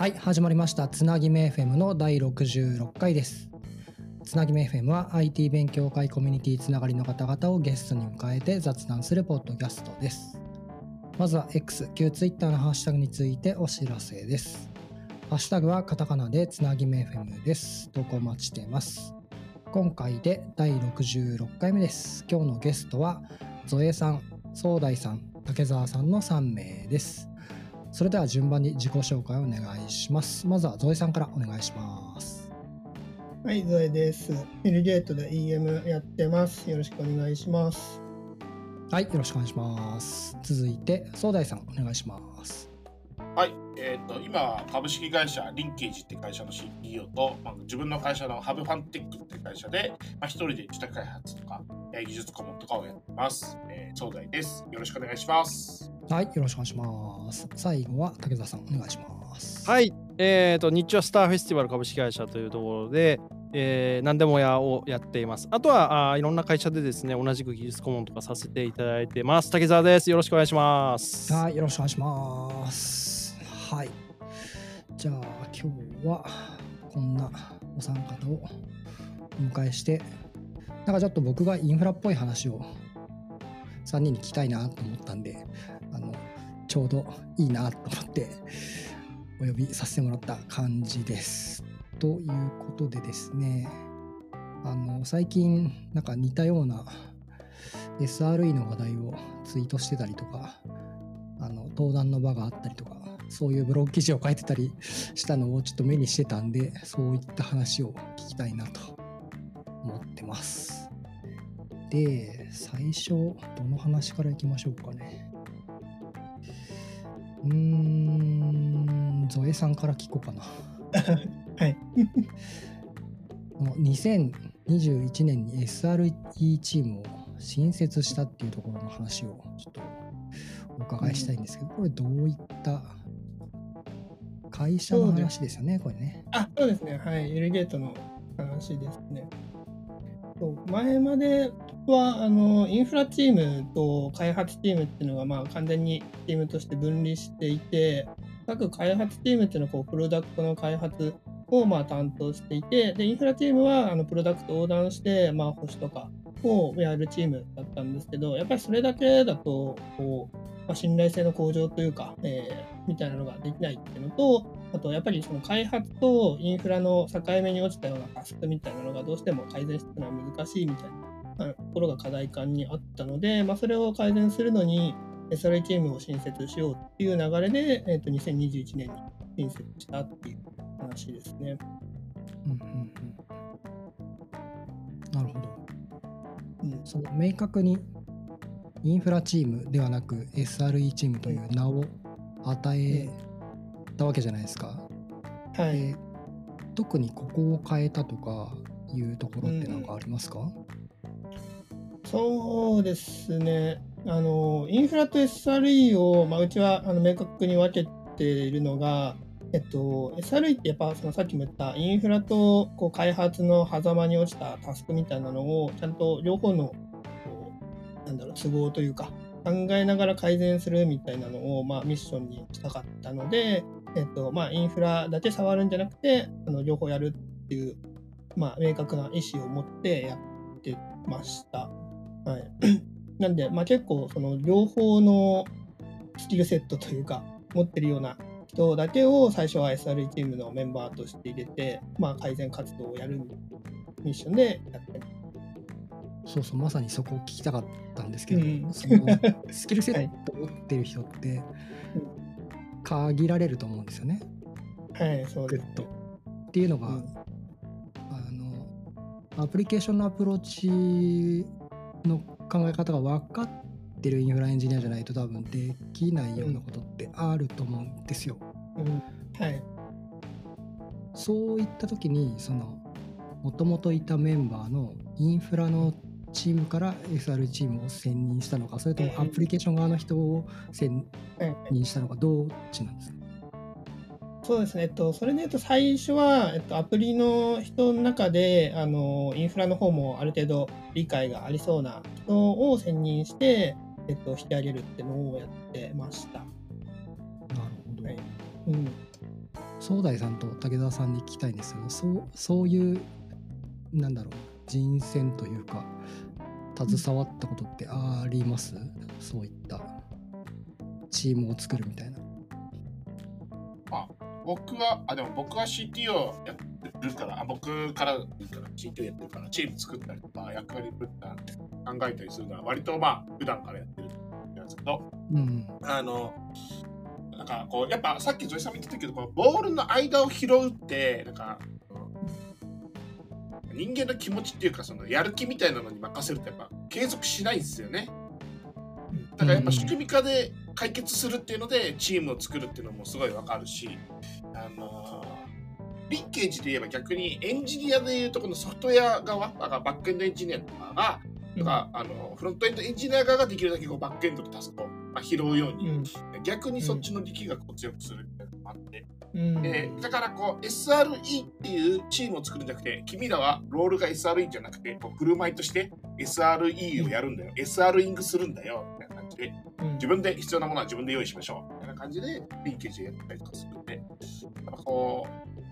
はい始まりました。つなぎめ FM の第66回です。つなぎめ FM は IT 勉強会コミュニティつながりの方々をゲストに迎えて雑談するポッドキャストです。まずは X 旧 Twitter のハッシュタグについてお知らせです。ハッシュタグはカタカナでつなぎめ FM です。投稿待ちしています。今回で第66回目です。今日のゲストはゾエさん、壮大さん、竹澤さんの3名です。それでは順番に自己紹介をお願いします。まずはゾエさんからお願いします。はい、ゾエです。フィルゲートで EM やってます。よろしくお願いします。はい、よろしくお願いします。続いて、壮大さん、お願いします。はい、えーと、今、株式会社リンケージって会社の CEO と、まあ、自分の会社のハブファンテックって会社で、まあ、一人で自宅開発とか、えー、技術顧問とかをやってます。えー、壮大です。よろしくお願いします。はい、よろしくお願いします。最後は竹澤さん、お願いします。はい、えっ、ー、と、日中スターフェスティバル株式会社というところで、えー、何でも屋をやっています。あとはあいろんな会社でですね、同じく技術顧問とかさせていただいてます。竹澤です。よろしくお願いします。はい、よろしくお願いします。はい。じゃあ、今日はこんなお三方をお迎えして、なんかちょっと僕がインフラっぽい話を3人に聞きたいなと思ったんで、あのちょうどいいなと思ってお呼びさせてもらった感じです。ということでですねあの最近なんか似たような SRE の話題をツイートしてたりとかあの登壇の場があったりとかそういうブログ記事を書いてたりしたのをちょっと目にしてたんでそういった話を聞きたいなと思ってます。で最初どの話からいきましょうかね。うーん、ゾエさんから聞こうかな。はい。2021年に SRE チームを新設したっていうところの話をちょっとお伺いしたいんですけど、これどういった会社の話ですよね、これね。あ、そうですね。はい。エルゲートの話ですね。前まではあのインフラチームと開発チームっていうのがまあ完全にチームとして分離していて各開発チームっていうのはこうプロダクトの開発をまあ担当していてでインフラチームはあのプロダクト横断してまあ保守とかをやるチームだったんですけどやっぱりそれだけだとこう、まあ、信頼性の向上というか、えー、みたいなのができないっていうのとあとやっぱりその開発とインフラの境目に落ちたようなタスクみたいなのがどうしても改善していくのは難しいみたいなところが課題感にあったので、まあ、それを改善するのに SRE チームを新設しようっていう流れで、えー、と2021年に新設したっていう話ですね。うんうんうん、なるほど。うん、その明確にインフラチームではなく SRE チームという名を与えたわけじゃないですか。はい、特にここを変えたとかいうところって何かありますか、うん、そうですね。あのインフラと SRE を、まあ、うちはあの明確に分けているのが、えっと、SRE ってやっぱそのさっきも言ったインフラとこう開発の狭間に落ちたタスクみたいなのをちゃんと両方のなんだろう都合というか考えながら改善するみたいなのを、まあ、ミッションにしたかったので、えっとまあ、インフラだけ触るんじゃなくてあの両方やるっていう、まあ、明確な意思を持ってやってました。はい、なんで、まあ、結構その両方のスキルセットというか持ってるような人だけを最初は SRE チームのメンバーとして入れて、まあ、改善活動をやるミッションでやってます。そうそうまさにそこを聞きたかったんですけど、うん、その スキルセットを持ってる人って限られると思うんですよね。はい、そうです、ね、と。っていうのが、うん、あのアプリケーションのアプローチの考え方が分かってるインフラエンジニアじゃないと多分できないようなことってあると思うんですよ。うん、はい。そういった時にそのもともといたメンバーのインフラのチームから SR チームを選任したのかそれともアプリケーション側の人を選任したのかどっちなんですか？そうですね、えっと、それで言うと最初は、えっと、アプリの人の中であのインフラの方もある程度理解がありそうな人を選任して、えっと、引き上げるっていうのをやってました。なるほど、はい。うん。総大さんと武田さんに聞きたいんですけどそうそういうなんだろう人選というか携わったことってあります？そういったチームを作るみたいな。僕は、あ、でも僕は CTO やってるから、あ僕からから CTO やってるから、チーム作ったりとか、役割分担考えたりするのは、割とまあ、普段からやってるんですけど、うんあの、なんかこう、やっぱさっきゾイさんも言ってたけど、このボールの間を拾うって、なんか、人間の気持ちっていうか、そのやる気みたいなのに任せると、やっぱ継続しないんですよね。だからやっぱ仕組み化で解決するっていうので、チームを作るっていうのもすごいわかるし、あのリッケージで言えば逆にエンジニアでいうとこのソフトウェア側、バックエンドエンジニアとかが、とかあのフロントエンドエンジニア側ができるだけこうバックエンドのタスクを、まあ、拾うように、うん。逆にそっちの力学を強くする。みたいなあって、うん。えーだからこう SRE っていうチームを作るんじゃなくて君らはロールが SRE じゃなくてこう振る舞いとして SRE をやるんだよ、SR イングするんだよ。みたいな感じで。うん。自分で必要なものは自分で用意しましょう。みたいな感じでリンケージでやったりとかするんで。やっぱこ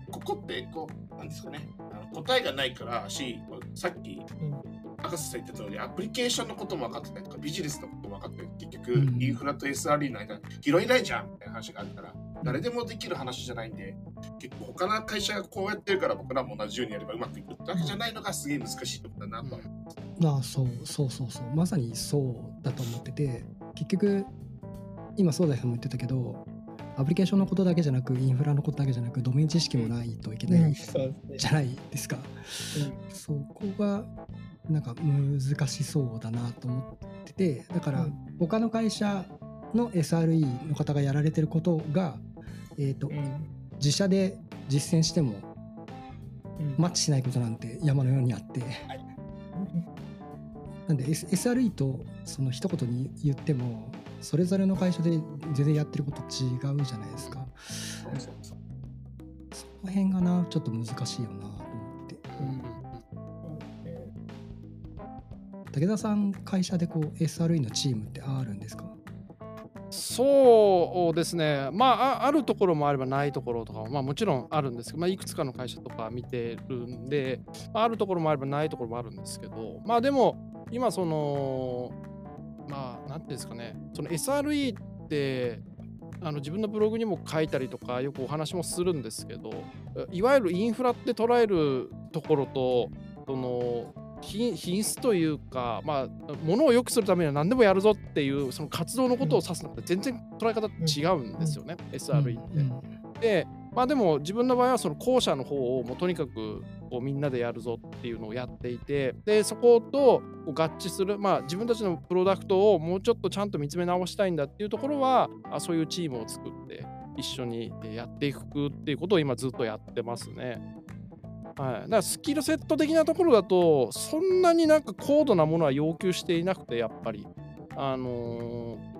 うここってこうなんですかね。答えがないからしさっきうん博士さん言った通りアプリケーションのことも分かってたりとかビジネスのことも分かって結局、うん。インフラと SRE の間拾えないじゃんみたいな話があるから誰でもできる話じゃないんで結構他の会社がこうやってるから僕らも同じようにやればうまくいくってわけじゃないのがすげえ難しいところだなと。は思います。ああそうそうそうそう。まさにそうだと思ってて結局今総大さんも言ってたけどアプリケーションのことだけじゃなくインフラのことだけじゃなくドメイン知識もないといけないじゃないですか。そこがなんか難しそうだなと思っててだからうん。他の会社の SRE の方がやられてることが、えー、とうん。自社で実践してもうん。マッチしないことなんて山のようにあって。なんで、S、SRE とその一言に言ってもそれぞれの会社で全然やってること違うじゃないですか。その辺がなちょっと難しいよな武田さん会社でこう SRE のチームってあるんですか？そうですね、まあ、あるところもあればないところとかも、まあ、もちろんあるんですけど、まあ、いくつかの会社とか見てるんで、あ、あるところもあればないところもあるんですけど、まあでも、今、その、まあ、なんていうんですかね、その SRE って、あの自分のブログにも書いたりとか、よくお話もするんですけど、いわゆるインフラって捉えるところと、その品品質というか、まあ、ものを良くするためには何でもやるぞっていうその活動のことを指すのって全然捉え方違うんですよね、SRE って。うんで、まあ、でも自分の場合はその後者の方をもうとにかくこうみんなでやるぞっていうのをやっていてでそこと合致する、まあ、自分たちのプロダクトをもうちょっとちゃんと見つめ直したいんだっていうところはあそういうチームを作って一緒にやっていくっていうことを今ずっとやってますね。はい、だからスキルセット的なところだとそんなになんか高度なものは要求していなくてやっぱり。あのー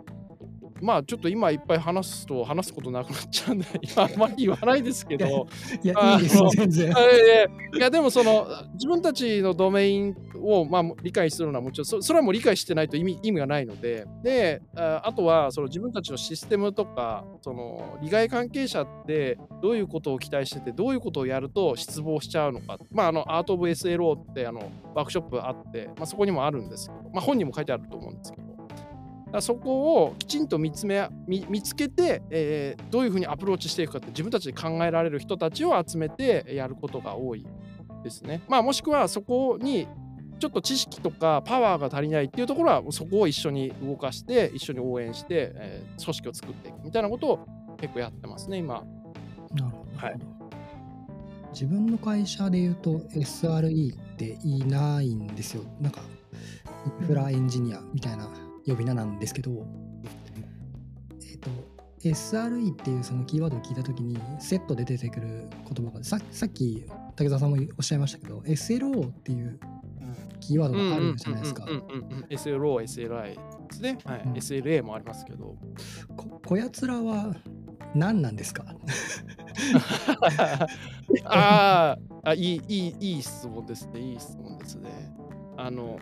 まあちょっと今いっぱい話すと話すことなくなっちゃうんで今 あんまり言わないですけどいやあいいです全然。いやでもその自分たちのドメインをまあ理解するのはもちろんそそれはもう理解してないと意味意味がないのででああとはその自分たちのシステムとかその利害関係者ってどういうことを期待しててどういうことをやると失望しちゃうのか。まああのアート・オブ・ SLO ってあのワークショップあって、まあ、そこにもあるんですけど、まあ、本にも書いてあると思うんですけどそこをきちんと見つめ見見つけて、えーどういうふうにアプローチしていくかって自分たちで考えられる人たちを集めてやることが多いですね。まあ、もしくはそこにちょっと知識とかパワーが足りないっていうところはそこを一緒に動かして一緒に応援して、えー組織を作っていくみたいなことを結構やってますね今。なるほど。はい自分の会社で言うと SRE っていないんですよ。なんかインフラエンジニアみたいな呼び名なんですけど、えっ、と SRE っていうそのキーワードを聞いたときにセットで出てくる言葉がささっき武田さんもおっしゃいましたけど SLO っていうキーワードがあるじゃないですか SLO、SLI ですね。はいうん SLA もありますけど。ここやつらは何なんですか？あーあ、いい、いい、いい質問ですね。いい質問ですね。あの、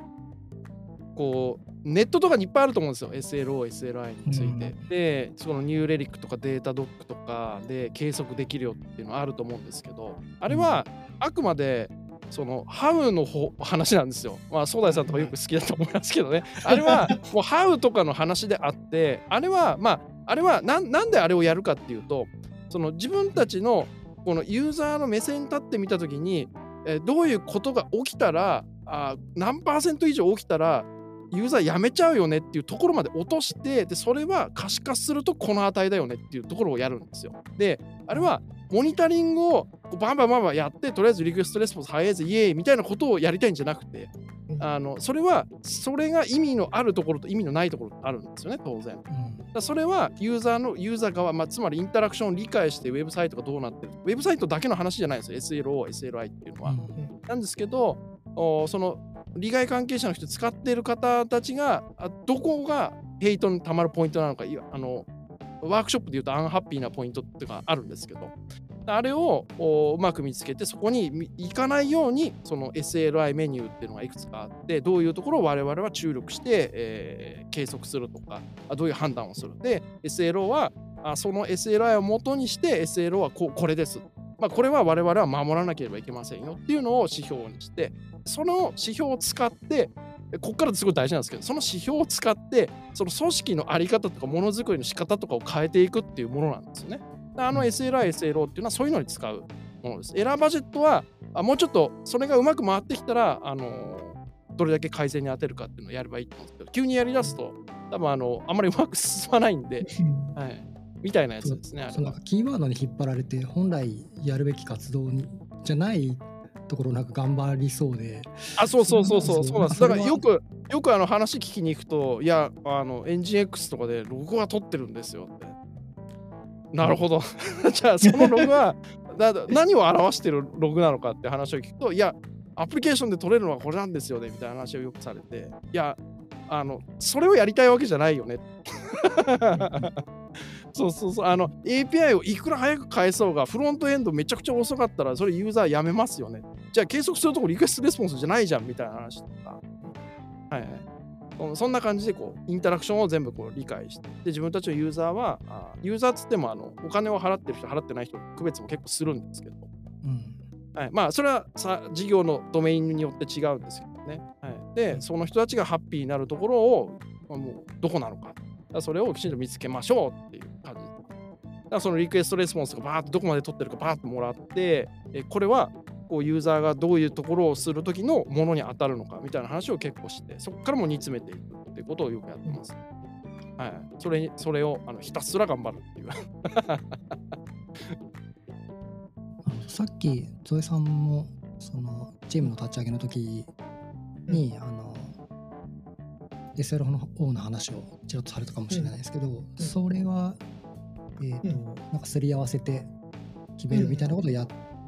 こう、ネットとかにいっぱいあると思うんですよ SLO、SLI について。うんでそのニューレリックとかデータドックとかで計測できるよっていうのはあると思うんですけどあれはあくまでそのハウの方話なんですよ。まあ、ソーダイさんとかよく好きだと思いますけどね。あれはもうハウとかの話であって、あれはまあ、あれはなんなんであれをやるかっていうと、その自分たちのこのユーザーの目線に立ってみたときに、えーどういうことが起きたら、あー何パーセント以上起きたら、ユーザーやめちゃうよねっていうところまで落として、でそれは可視化するとこの値だよねっていうところをやるんですよ。で、あれはモニタリングをバンバンバンバンやってとりあえずリクエストレスポンス早いぜイエーイみたいなことをやりたいんじゃなくてうんあのそれはそれが意味のあるところと意味のないところがあるんですよね当然。だそれはユーザーのユーザー側、まあ、つまりインタラクションを理解してウェブサイトがどうなってるウェブサイトだけの話じゃないんですよ SLO、SLI っていうのは。なんですけどおその利害関係者の人使っている方たちがどこがヘイトにたまるポイントなのかあのワークショップで言うとアンハッピーなポイントっていうのがあるんですけどあれをうまく見つけてそこに行かないようにその SLI メニューっていうのがいくつかあってどういうところを我々は注力して、えー計測するとかどういう判断をする。で SLO はあその SLI を元にして SLO はここれです。まあ、これは我々は守らなければいけませんよっていうのを指標にしてその指標を使ってここからすごい大事なんですけどその指標を使ってその組織のあり方とかものづくりの仕方とかを変えていくっていうものなんですよね。であの SLI、SLO っていうのはそういうのに使うものです。エラーバジェットはあもうちょっとそれがうまく回ってきたら、あのーどれだけ改善に当てるかっていうのをやればいいと思うんですけど急にやりだすと多分あのあんまりうまく進まないんで、はい、みたいなやつですね。そうなんかキーワードに引っ張られて本来やるべき活動にじゃないところなんか頑張りそうであ、そうそうそうそう、そうなんです。だからよく、よくあの話聞きに行くと、いや、あの、エンジン X とかでログは取ってるんですよって。なるほど。じゃあ、そのログは、だ何を表してるログなのかって話を聞くと、いや、アプリケーションで取れるのはこれなんですよねみたいな話をよくされて、いや、あの、それをやりたいわけじゃないよね。そうそうそう、あの、API をいくら早く返そうが、フロントエンドめちゃくちゃ遅かったら、それユーザーやめますよね。じゃあ計測するとこリクエストレスポンスじゃないじゃんみたいな話とか。はいはい。そそんな感じでこうインタラクションを全部こう理解して。で自分たちのユーザーはあユーザーっつってもあのお金を払ってる人払ってない人区別も結構するんですけど、うん。はい、まあそれはさ事業のドメインによって違うんですけどね、はい、でその人たちがハッピーになるところをまあもうどこなのかそれをきちんと見つけましょうっていう感じだからそのリクエストレスポンスがバーッとどこまで取ってるかバーッともらってえこれはこうユーザーがどういうところをするときのものに当たるのかみたいな話を結構してそこからも煮詰めていくっていうことをよくやってます。はい、それにそれをあのひたすら頑張るっていう。さっきゾエさんもそのチームの立ち上げの時に、あの SL の方の話をちらっとされたかもしれないですけど、それは、えーとうんなんかすり合わせて決めるみたいなことをやっ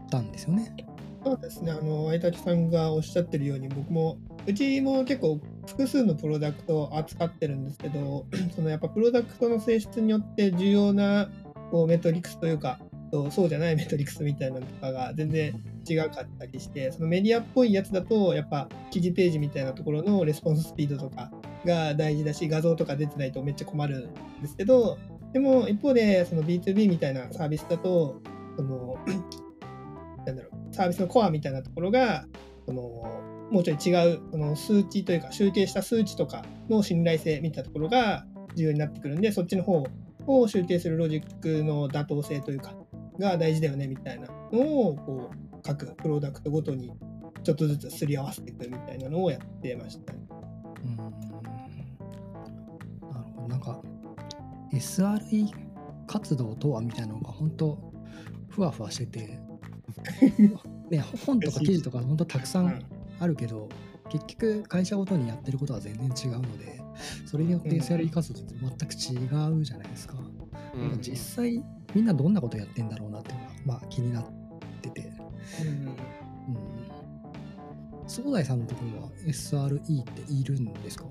たんですよね？そうですね、あの、相滝さんがおっしゃってるように、僕も、うちも結構複数のプロダクトを扱ってるんですけど、そのやっぱプロダクトの性質によって重要なこうメトリクスというか、そうそうじゃないメトリクスみたいなのとかが全然違かったりして、そのメディアっぽいやつだと、やっぱ記事ページみたいなところのレスポンススピードとかが大事だし、画像とか出てないとめっちゃ困るんですけど、でも一方でその B2B みたいなサービスだと、その なんだろう、サービスのコアみたいなところが、そのもうちょい違うその数値というか、集計した数値とかの信頼性みたいなところが重要になってくるんで、そっちの方を集計するロジックの妥当性というか、が大事だよねみたいなのを、こう、各プロダクトごとにちょっとずつすり合わせていくみたいなのをやってましたね。なんか SRE 活動とはみたいなのが本当ふわふわしてて、ね、本とか記事とか本当たくさんあるけど、結局会社ごとにやってることは全然違うのでそれによってうん。SRE 活動って全く違うじゃないですか。うん。実際みんなどんなことやってんだろうなっていうのが、まあ、気になってて。うん。うん。総大さんのところは SRE っているんですか？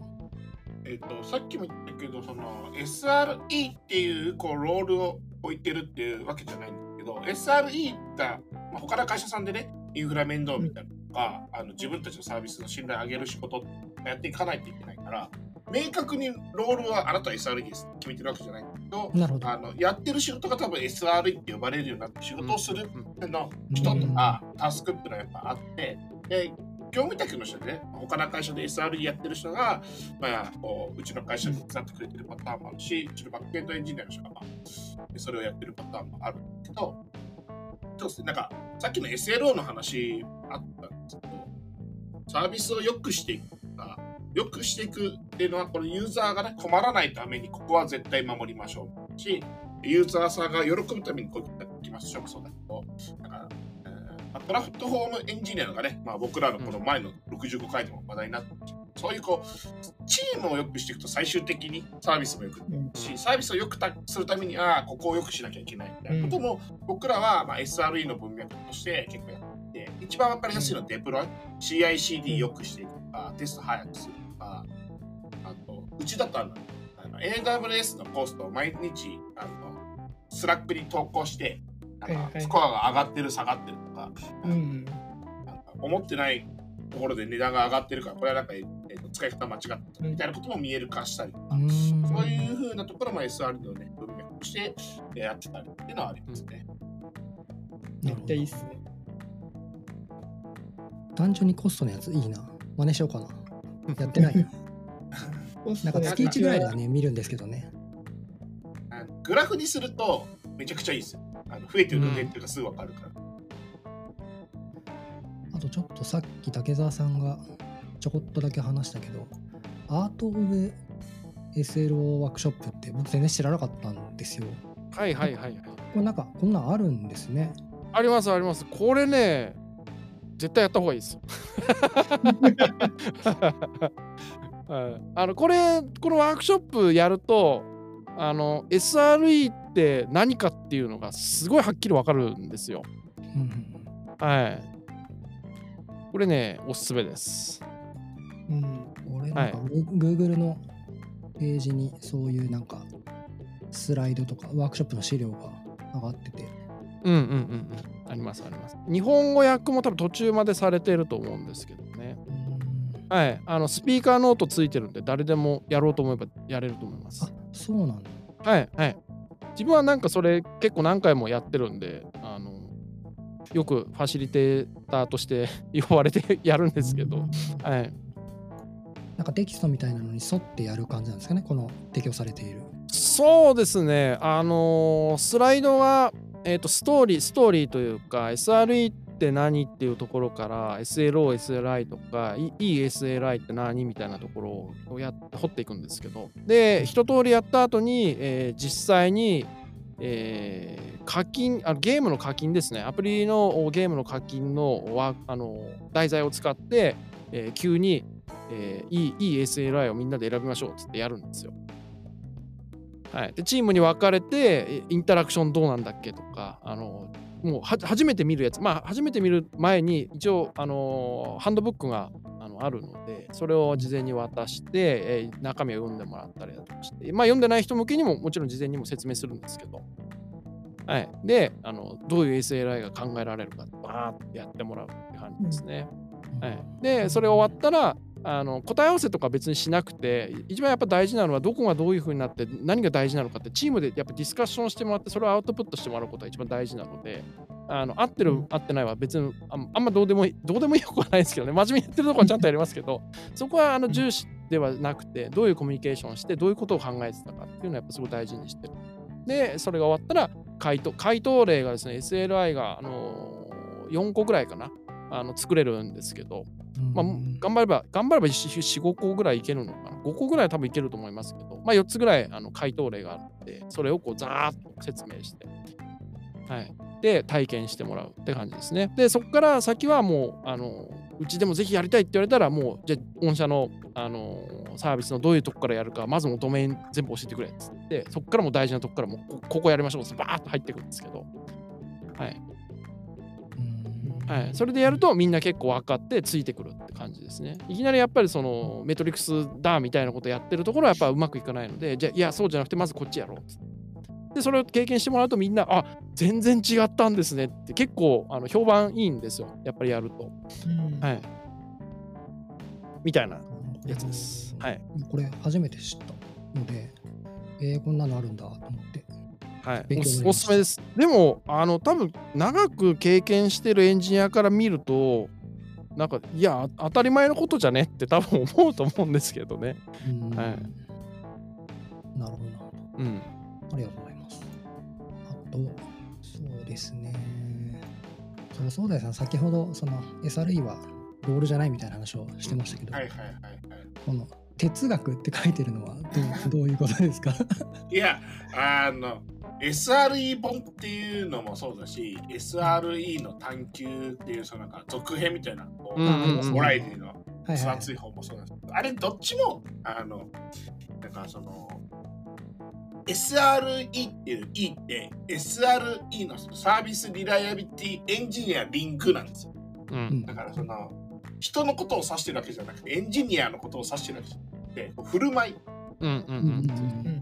えっと、さっきも言ったけど、その SRE っていうこうロールを置いてるっていうわけじゃないんだけど、SRE が、まあ、他の会社さんでね、インフラ面倒みたいなのとか、あの自分たちのサービスの信頼を上げる仕事をやっていかないといけないから、明確にロールはあなたは SRE です決めてるわけじゃないんだけど。あのやってる仕事が多分 SRE って呼ばれるようになって仕事をするうんの人とかタスクっていうのはやっぱあって、で業務委託の人でね、他の会社で SRE やってる人が、まあ、こううちの会社で手伝ってくれてるパターンもあるし、うちのバックエンドエンジニアの人が、まあ、それをやってるパターンもあるんだけど、そうですね、なんかさっきの SLO の話あったんですけど、サービスを良くしていくとか、良くしていくっていうのは、このユーザーがね、困らないために、ここは絶対守りましょうし、ユーザーさんが喜ぶためにこうやっていきましょう。もそうだけど、プラットフォームエンジニアがね、まあ、僕らのこの前の65回でも話題になってましたそういうこう、チームを良くしていくと最終的にサービスも良くうん。し、サービスを良くたするために、ああ、ここを良くしなきゃいけないみたいなことも、僕らはまあ SRE の文脈として結構やっていて、一番わかりやすいのはデプロイ、CICD 良くしていくとか、テスト早くするとか、あと、うちだとあの AWS のコストを毎日、あの、 Slack に投稿して、なんかスコアが上がってる、下がってるとか、うん。なんか思ってないところで値段が上がってるから、これはなんか、えーと使い方間違ってたみたいなことも見える化したりとか、うーんそういうふうなところも SRE のね、文脈としてえーやってたりっていうのはありますね。めっちゃいいっすね。単純にコストのやついいな。真似しようかな。やってないな。なんか月1ぐらいではね、見るんですけどね。グラフにするとめちゃくちゃいいですよ。増えてるか減ってるかすぐ分かるから。あとちょっとさっき竹澤さんがちょこっとだけ話したけど、アート・オブ SLO ワークショップって僕全然知らなかったんですよ。はいはいはいはい。これなんかこんなんあるんですね。ありますあります。これね、絶対やった方がいいです。はい、あのこれこのワークショップやるとあの SRE って何かっていうのがすごいはっきりわかるんですよ。はい。これねおすすめです。うん。うん、俺なんかグ Google のページにそういうなんかスライドとかワークショップの資料が上がってて、うんうんうんうん。ありますあります。日本語訳も多分途中までされてると思うんですけどね。はい。あのスピーカーノートついてるんで誰でもやろうと思えばやれると思いますあ。そうなんだ。はいはい。自分はなんかそれ結構何回もやってるんで、あのよくファシリテーターとして 呼ばれてやるんですけど、はい。なんかテキストみたいなのに沿ってやる感じなんですかね、この提供されている。そうですね、あのースライドは、えーとストーリー、ストーリーというか、SRE って何っていうところから、SLO、SLI とか、いい SLI って何みたいなところをやっ掘っていくんですけど、で、一通りやった後に、えー実際に、えー課金あゲームの課金ですね、アプリのゲームの課金のわあの題材を使って、えー急に、えーいいいい SLI をみんなで選びましょうっつってやるんですよ。はい、でチームに分かれてインタラクションどうなんだっけとかあのもうは初めて見るやつまあ初めて見る前に一応あのハンドブックがあのあるのでそれを事前に渡して、えー中身を読んでもらったりだとかしてまあ読んでない人向けにももちろん事前にも説明するんですけど、はい、であのどういう SLI が考えられるかバーってやってもらうって感じですね。はい、でそれ終わったらあの答え合わせとか別にしなくて一番やっぱ大事なのはどこがどういうふうになって何が大事なのかってチームでやっぱディスカッションしてもらってそれをアウトプットしてもらうことが一番大事なのであの合ってる合ってないは別にあんあんまどうでもいいどうでもいいことはないですけどね。真面目にやってるところはちゃんとやりますけど そこはあの重視ではなくてどういうコミュニケーションをしてどういうことを考えてたかっていうのはやっぱすごい大事にしてる。でそれが終わったら回答回答例がですね SLI があの4個ぐらいかなあの作れるんですけどまあ、頑張れば、頑張れば4、5個ぐらいいけるのかな？5個ぐらいは多分いけると思いますけど、まあ、4つぐらいあの回答例があるので、それをこうザーッと説明して、はい。で、体験してもらうって感じですね。で、そこから先はもう、あの、うちでもぜひやりたいって言われたら、もう、じゃあ、御社の、あの、サービスのどういうとこからやるか、まずもうドメイン全部教えてくれっつって、そこからも大事なとこからもうこ、ここやりましょうってバーッと入ってくるんですけど、はい。はい、それでやるとみんな結構分かってついてくるって感じですね。いきなりやっぱりそのメトリックスだみたいなことやってるところはやっぱうまくいかないので、じゃあいやそうじゃなくてまずこっちやろうってで、それを経験してもらうとみんな、あ全然違ったんですねって結構あの評判いいんですよ。やっぱりやると。うんはい。みたいなやつです。はい。これ初めて知ったので、えー、こんなのあるんだと思って。はい、勉おすすすめです。でも、あの、多分長く経験してるエンジニアから見ると、なんか、いや、あ当たり前のことじゃねって多分思うと思うんですけどね。うんはいなるほど、なるほど。うん。ありがとうございます。あと、そうですね。そう、そうだよさん、先ほど、その SRE はロールじゃないみたいな話をしてましたけど、はいはいはいはい。この哲学って書いてるのはどうどういうことですか？いや、あの、SRE 本っていうのもそうだし、SRE の探求っていう、そのなんか続編みたいな、こううんうんうんモライティのはいはい分厚い本もそうなんですけど、あれどっちも、あの、なんかその、SRE っていう E って SRE のそのサービスリライアビリティエンジニアリングなんですよ。ううんん。だからその人のことを指してるわけじゃなくてエンジニアのことを指してるわけじゃなくて振る舞いうん。うん。うんうん。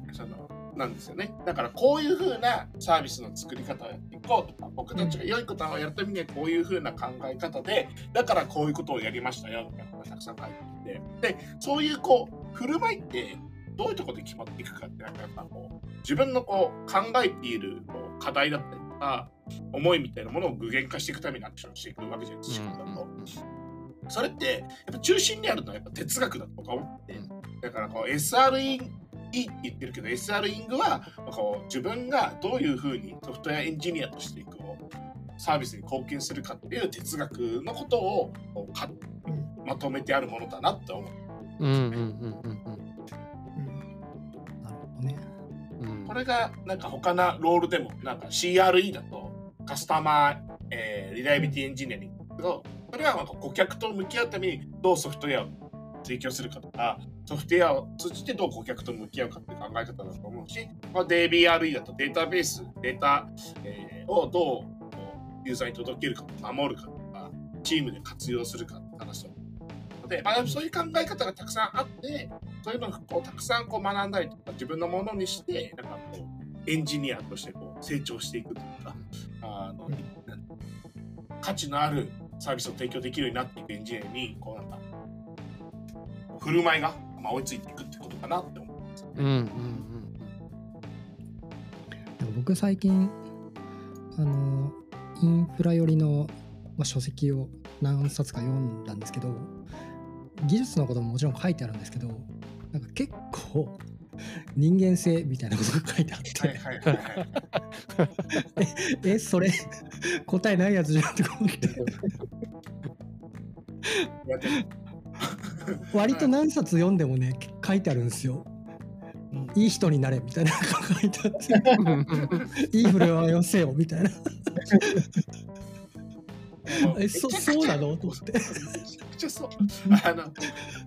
なんですよね。だからこういう風なサービスの作り方をやっていこうとか僕たちが良いことをやるためにはこういう風な考え方でだからこういうことをやりましたよみたいなのがたくさん書いていてでそういうこう振る舞いってどういうところで決まっていくかってなんかやっぱこう自分のこう考えているこう課題だったりとか思いみたいなものを具現化していくためにアクションしていくわけじゃないですか。仕組みだとそれってやっぱ中心にあるのはやっぱ哲学だと僕は思って、だからこう SRE って言ってるけど SR イングはこう自分がどういうふうにソフトウェアエンジニアとしてこうサービスに貢献するかっていう哲学のことをかまとめてあるものだなって思う。うん。うん。うん。うん。なるほどね。うん。これがなんか他のロールでもなんか CRE だとカスタマー、えーリライビリティエンジニアリングだけどそれはなんか顧客と向き合うためにどうソフトウェアを提供するかとかソフトウェアを通じてどう顧客と向き合うかって考え方だと思うし、まあ、DBRE だとデータベースデータ、えーをどうユーザーに届けるか守るかとかチームで活用するかって話だと思うので、まあ、そういう考え方がたくさんあってそういうのをこうたくさんこう学んだりとか自分のものにしてなんかこうエンジニアとしてこう成長していくというかあの、価値のあるサービスを提供できるようになっていくエンジニアにこうなんか振る舞いが、まあ、追いついていくってことかなって思います。うん。うん。でも僕最近あのインフラ寄りの、まあ、書籍を何冊か読んだんですけど技術のことももちろん書いてあるんですけどなんか結構人間性みたいなことが書いてあって、はいはいはいはい。えそれ答えないやつじゃんって思って 割と何冊読んでもね書いてあるんですよ。いい人になれみたいな。のが書いてあって。いい触れ合いをせよみたいな。えそそうなの？と思って。めちゃくちゃそう。あの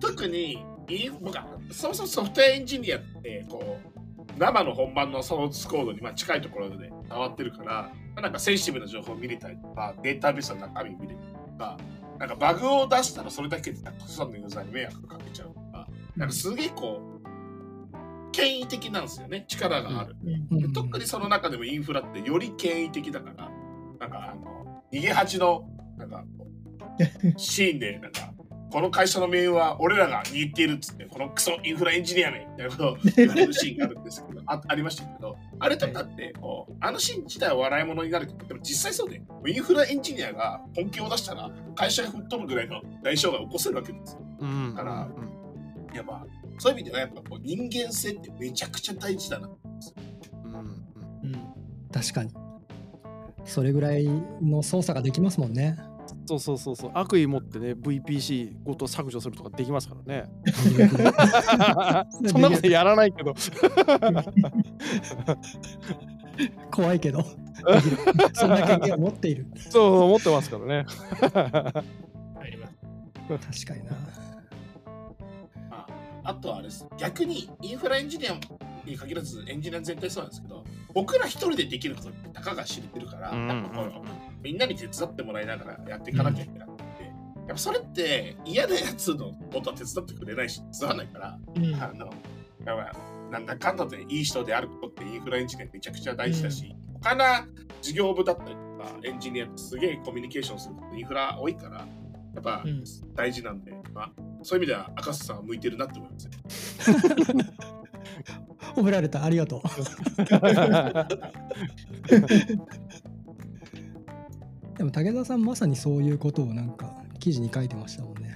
特にいい僕はそもそもソフトウェアエンジニアってこう生の本番のソースコードにまあ近いところで触ってるからなんかセンシティブな情報を見れたりとかデータベースの中身見れたりとかなんかバグを出したらそれだけでたくさんのユーザーに迷惑かけちゃう。とかなんかすげえこう権威的なんですよね。力がある。で特にその中でもインフラってより権威的だからなんかあの逃げ恥のなんかこう シーンでなんかこの会社の命運は俺らが握っているっつってこのクソインフラエンジニアめみたいなことを言われるシーンがあるんですけどあありましたけどあれとかってこうあのシーン自体は笑い物になるけどでも実際そうでインフラエンジニアが本気を出したら会社が吹っ飛ぶぐらいの代償が起こせるわけですよ。うん。だからやっぱそういう意味ではやっぱこう人間性ってめちゃくちゃ大事だな。うん。確かにそれぐらいの操作ができますもんねそうそうそうそう。悪意持ってね、VPC ごと削除するとかできますからね。そんなことやらないけど。怖いけど そんな経験を持っているそう思ってますからね。あります。確かになああとはあれです逆にインフラエンジニアに限らずエンジニア全体そうなんですけど僕ら一人でできることってたかが知れてるから、うんやっぱこうみんなに手伝ってもらいながらやっていかなきゃいけなくて、やっぱそれって嫌なやつのことは手伝ってくれないし手伝わないから、うん。あのやばいなんだかんだでいい人であることってインフラエンジニアめちゃくちゃ大事だし、他の事業部だったりとかエンジニアってすげえコミュニケーションすることインフラ多いからやっぱうん。大事なんで、まあ、そういう意味では赤瀬さんは向いてるなって思います。よ。褒められた、ありがとう。でも武田さんまさにそういうことをなんか記事に書いてましたもんね。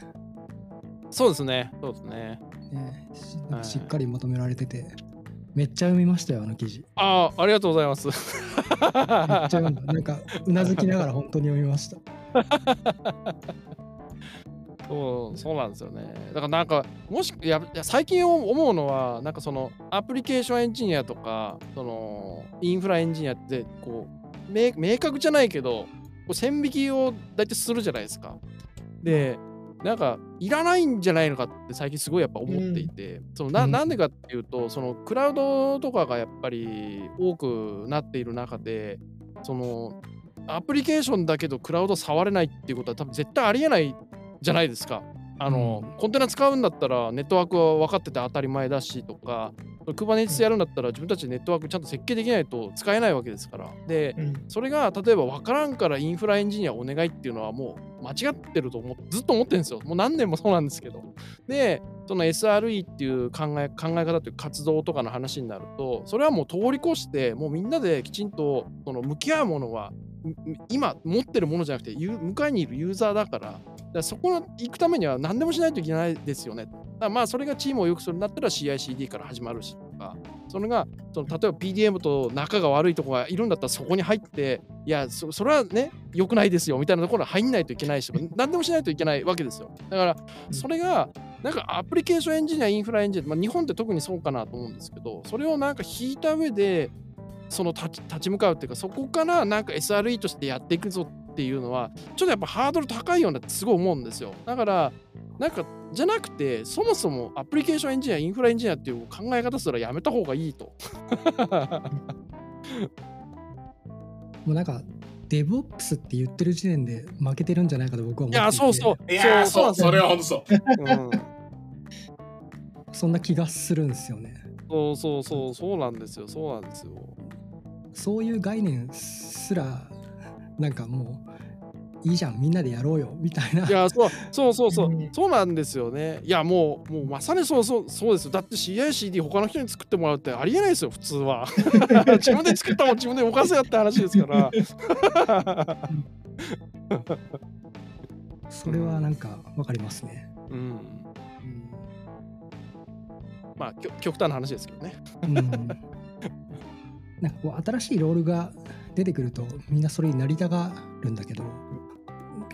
そうですね。そうですね。ねしなんかしっかりまとめられてて、めっちゃ読みましたよ、あの記事。ああ、ありがとうございます。めっちゃ読んだ。なんかうなずきながら本当に読みました。そうそうなんですよね。だからなんか、もしいやいや最近思うのは、なんかそのアプリケーションエンジニアとか、そのインフラエンジニアって、こう、明明確じゃないけど、こう線引きを大体するじゃないですか。で、なんか、いらないんじゃないのかって最近すごいやっぱ思っていて、そのなうんなんでかっていうと、そのクラウドとかがやっぱり多くなっている中で、そのアプリケーションだけどクラウド触れないっていうことは多分絶対ありえないじゃないですか。あの、うんコンテナ使うんだったらネットワークは分かってて当たり前だしとか、Kubernetes やるんだったら自分たちでネットワークちゃんと設計できないと使えないわけですから。で、うんそれが例えば分からんからインフラエンジニアお願いっていうのはもう間違ってると思ずっと思ってるんですよ。もう何年もそうなんですけど。で、その SRE っていう考え考え方というか活動とかの話になると、それはもう通り越して、もうみんなできちんとその向き合うものは、む今持ってるものじゃなくて、ゆ向かいにいるユーザーだから、だからそこに行くためには何でもしないといけないですよね。だまあそれがチームを良くするんだったら CICD から始まるしとか、それがその例えば PdM と仲が悪いとこがいるんだったらそこに入って、いや、そそれはね、良くないですよみたいなところに入んないといけないし、何でもしないといけないわけですよ。だから、それが、なんかアプリケーションエンジニア、インフラエンジニア、まあ、日本って特にそうかなと思うんですけど、それをなんか引いた上で、その立ち立ち向かうっていうか、そこからなんか SRE としてやっていくぞっていうのは、ちょっとやっぱハードル高いようなってすごい思うんですよ。だから、なんか、じゃなくて、そもそもアプリケーションエンジニア、インフラエンジニアっていう考え方すらやめた方がいいと。もうなんか DevOps って言ってる時点で負けてるんじゃないかと僕は思っていていや、そうそう。いやーそうそうそれは本当そう。うん そんな気がするんですよね。そうそうそう、そうなんですよ、そうなんですよ。そういう概念すらなんかもういいじゃんみんなでやろうよみたいないや、そうそうそうそう、うんそうなんですよね。いや、もう、もうまさにそうそうそうですよ。だって CICD 他の人に作ってもらうってありえないですよ、普通は。自分で作ったもん自分で動かせよって話ですから。それはなんかわかりますね。うん。うんまあ、きょ極端な話ですけどね。うんなんかこう新しいロールが出てくるとみんなそれになりたがるんだけど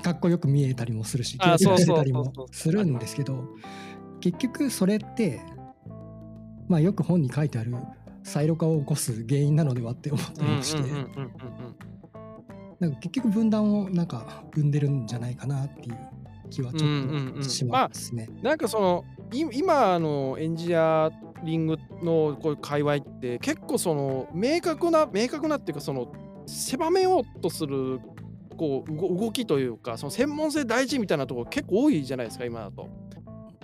かっこよく見えたりもするしあキラキラそうそう。してたりもするんですけど結局それってまあよく本に書いてあるサイロ化を起こす原因なのではって思ったりもしてなんか結局分断をなんか生んでるんじゃないかなっていう気はちょっとしますね。なんかそのい今のエンジニアリングのこういう界隈って結構その明確な明確なっていうかその狭めようとするこう動きというかその専門性大事みたいなところ結構多いじゃないですか今だと。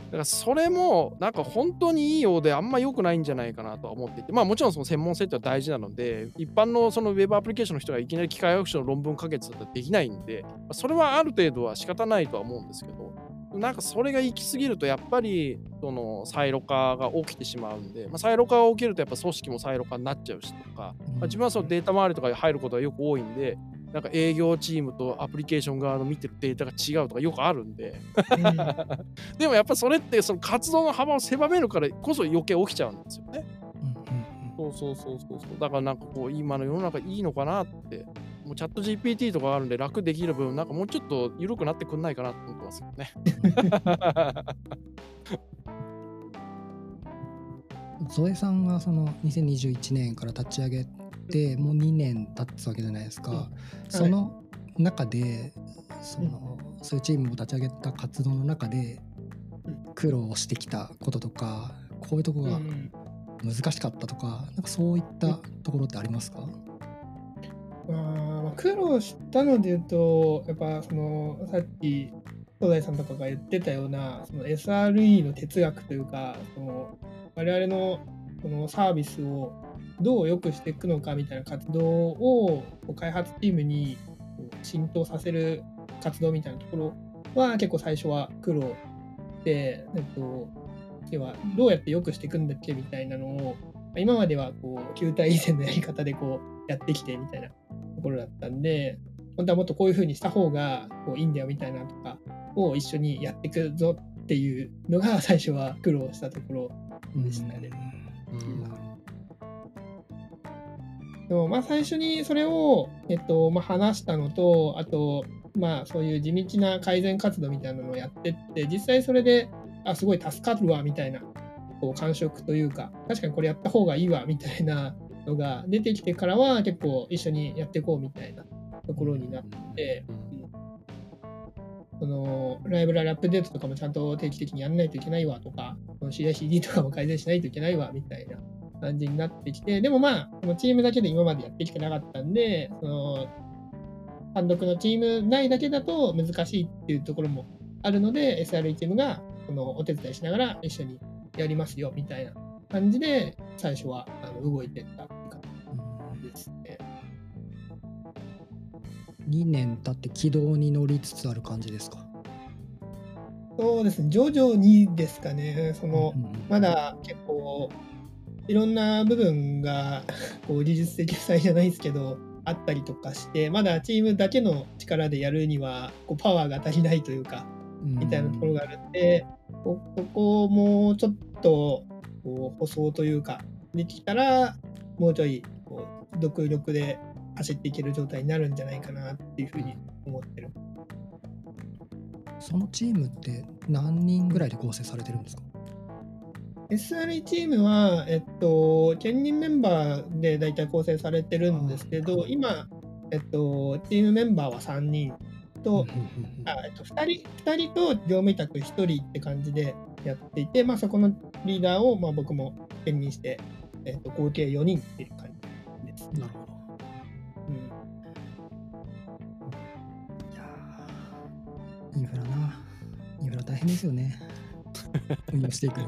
だからそれもなんか本当にいいようであんま良くないんじゃないかなとは思っていてまあもちろんその専門性って大事なので一般のそのウェブアプリケーションの人がいきなり機械学習の論文書けってできないんでそれはある程度は仕方ないとは思うんですけどなんかそれが行き過ぎるとやっぱりそのサイロ化が起きてしまうんで、まあ、サイロ化が起きるとやっぱ組織もサイロ化になっちゃうしとか、まあ、自分はそのデータ周りとかに入ることがよく多いんでなんか営業チームとアプリケーション側の見てるデータが違うとかよくあるんで。でもやっぱそれってその活動の幅を狭めるからこそ余計起きちゃうんですよね。うんうん。そうそうそうそうそう。だからなんかこう今の世の中いいのかなってもうチャット GPT とかあるんで楽できる分なんかもうちょっと緩くなってくんないかなと思ってますよね。う んゾエさんがその2021年から立ち上げてもう2年経つわけじゃないですか。その中でそのそういうチームを立ち上げた活動の中で苦労してきたこととかこういうとこがうん難しかったとかなんかそういったところってありますか？まあ、苦労したので言うと、やっぱそのさっき東大さんとかが言ってたようなその SRE の哲学というか、その我々のそのサービスをどう良くしていくのかみたいな活動を開発チームに浸透させる活動みたいなところは結構最初は苦労って、えっと、要はどうやって良くしていくんだっけみたいなのを、今まではこう、球体以前のやり方でこう、やってきてみたいなころだったんで、本当はもっとこういう風にした方がこういいんだよみたいなのとかを一緒にやっていくぞっていうのが 最初は苦労したところでしたね。うんでもまあ最初にそれを、えっとまあ、話したのとあとまあそういう地道な改善活動みたいなのをやってって実際それであすごい助かるわみたいなこう感触というか確かにこれやった方がいいわみたいなのが出てきてからは結構一緒にやっていこうみたいなところになってそのライブラリアップデートとかもちゃんと定期的にやんないといけないわとか、CICD とかも改善しないといけないわみたいな感じになってきて、でもまあ、このチームだけで今までやってきてなかったんで、その単独のチーム内だけだと難しいっていうところもあるので、SRE チームがこのお手伝いしながら一緒にやりますよみたいな感じで、最初はあの動いてった。2年経って軌道に乗りつつある感じですか？そうですね、徐々にですかね、その、うんうんまだ結構いろんな部分が こう技術的負債じゃないですけどあったりとかしてまだチームだけの力でやるにはこうパワーが足りないというかみたいなところがあるんでこここをもうちょっとこう舗装というかできたらもうちょいこう独力で走っていける状態になるんじゃないかなっていうふうに思ってる。そのチームって何人ぐらいで構成されてるんですか？SRE チームは、えっと、兼任メンバーで大体構成されてるんですけど、今、えっと、チームメンバーは3人と、あえっと、2人、2人と業務委託1人って感じでやっていて、まあ、そこのリーダーを、まあ、僕も兼任して、えっと、合計4人っていう感じです。なるほどインフラな。インフラ大変ですよね。運用していくの。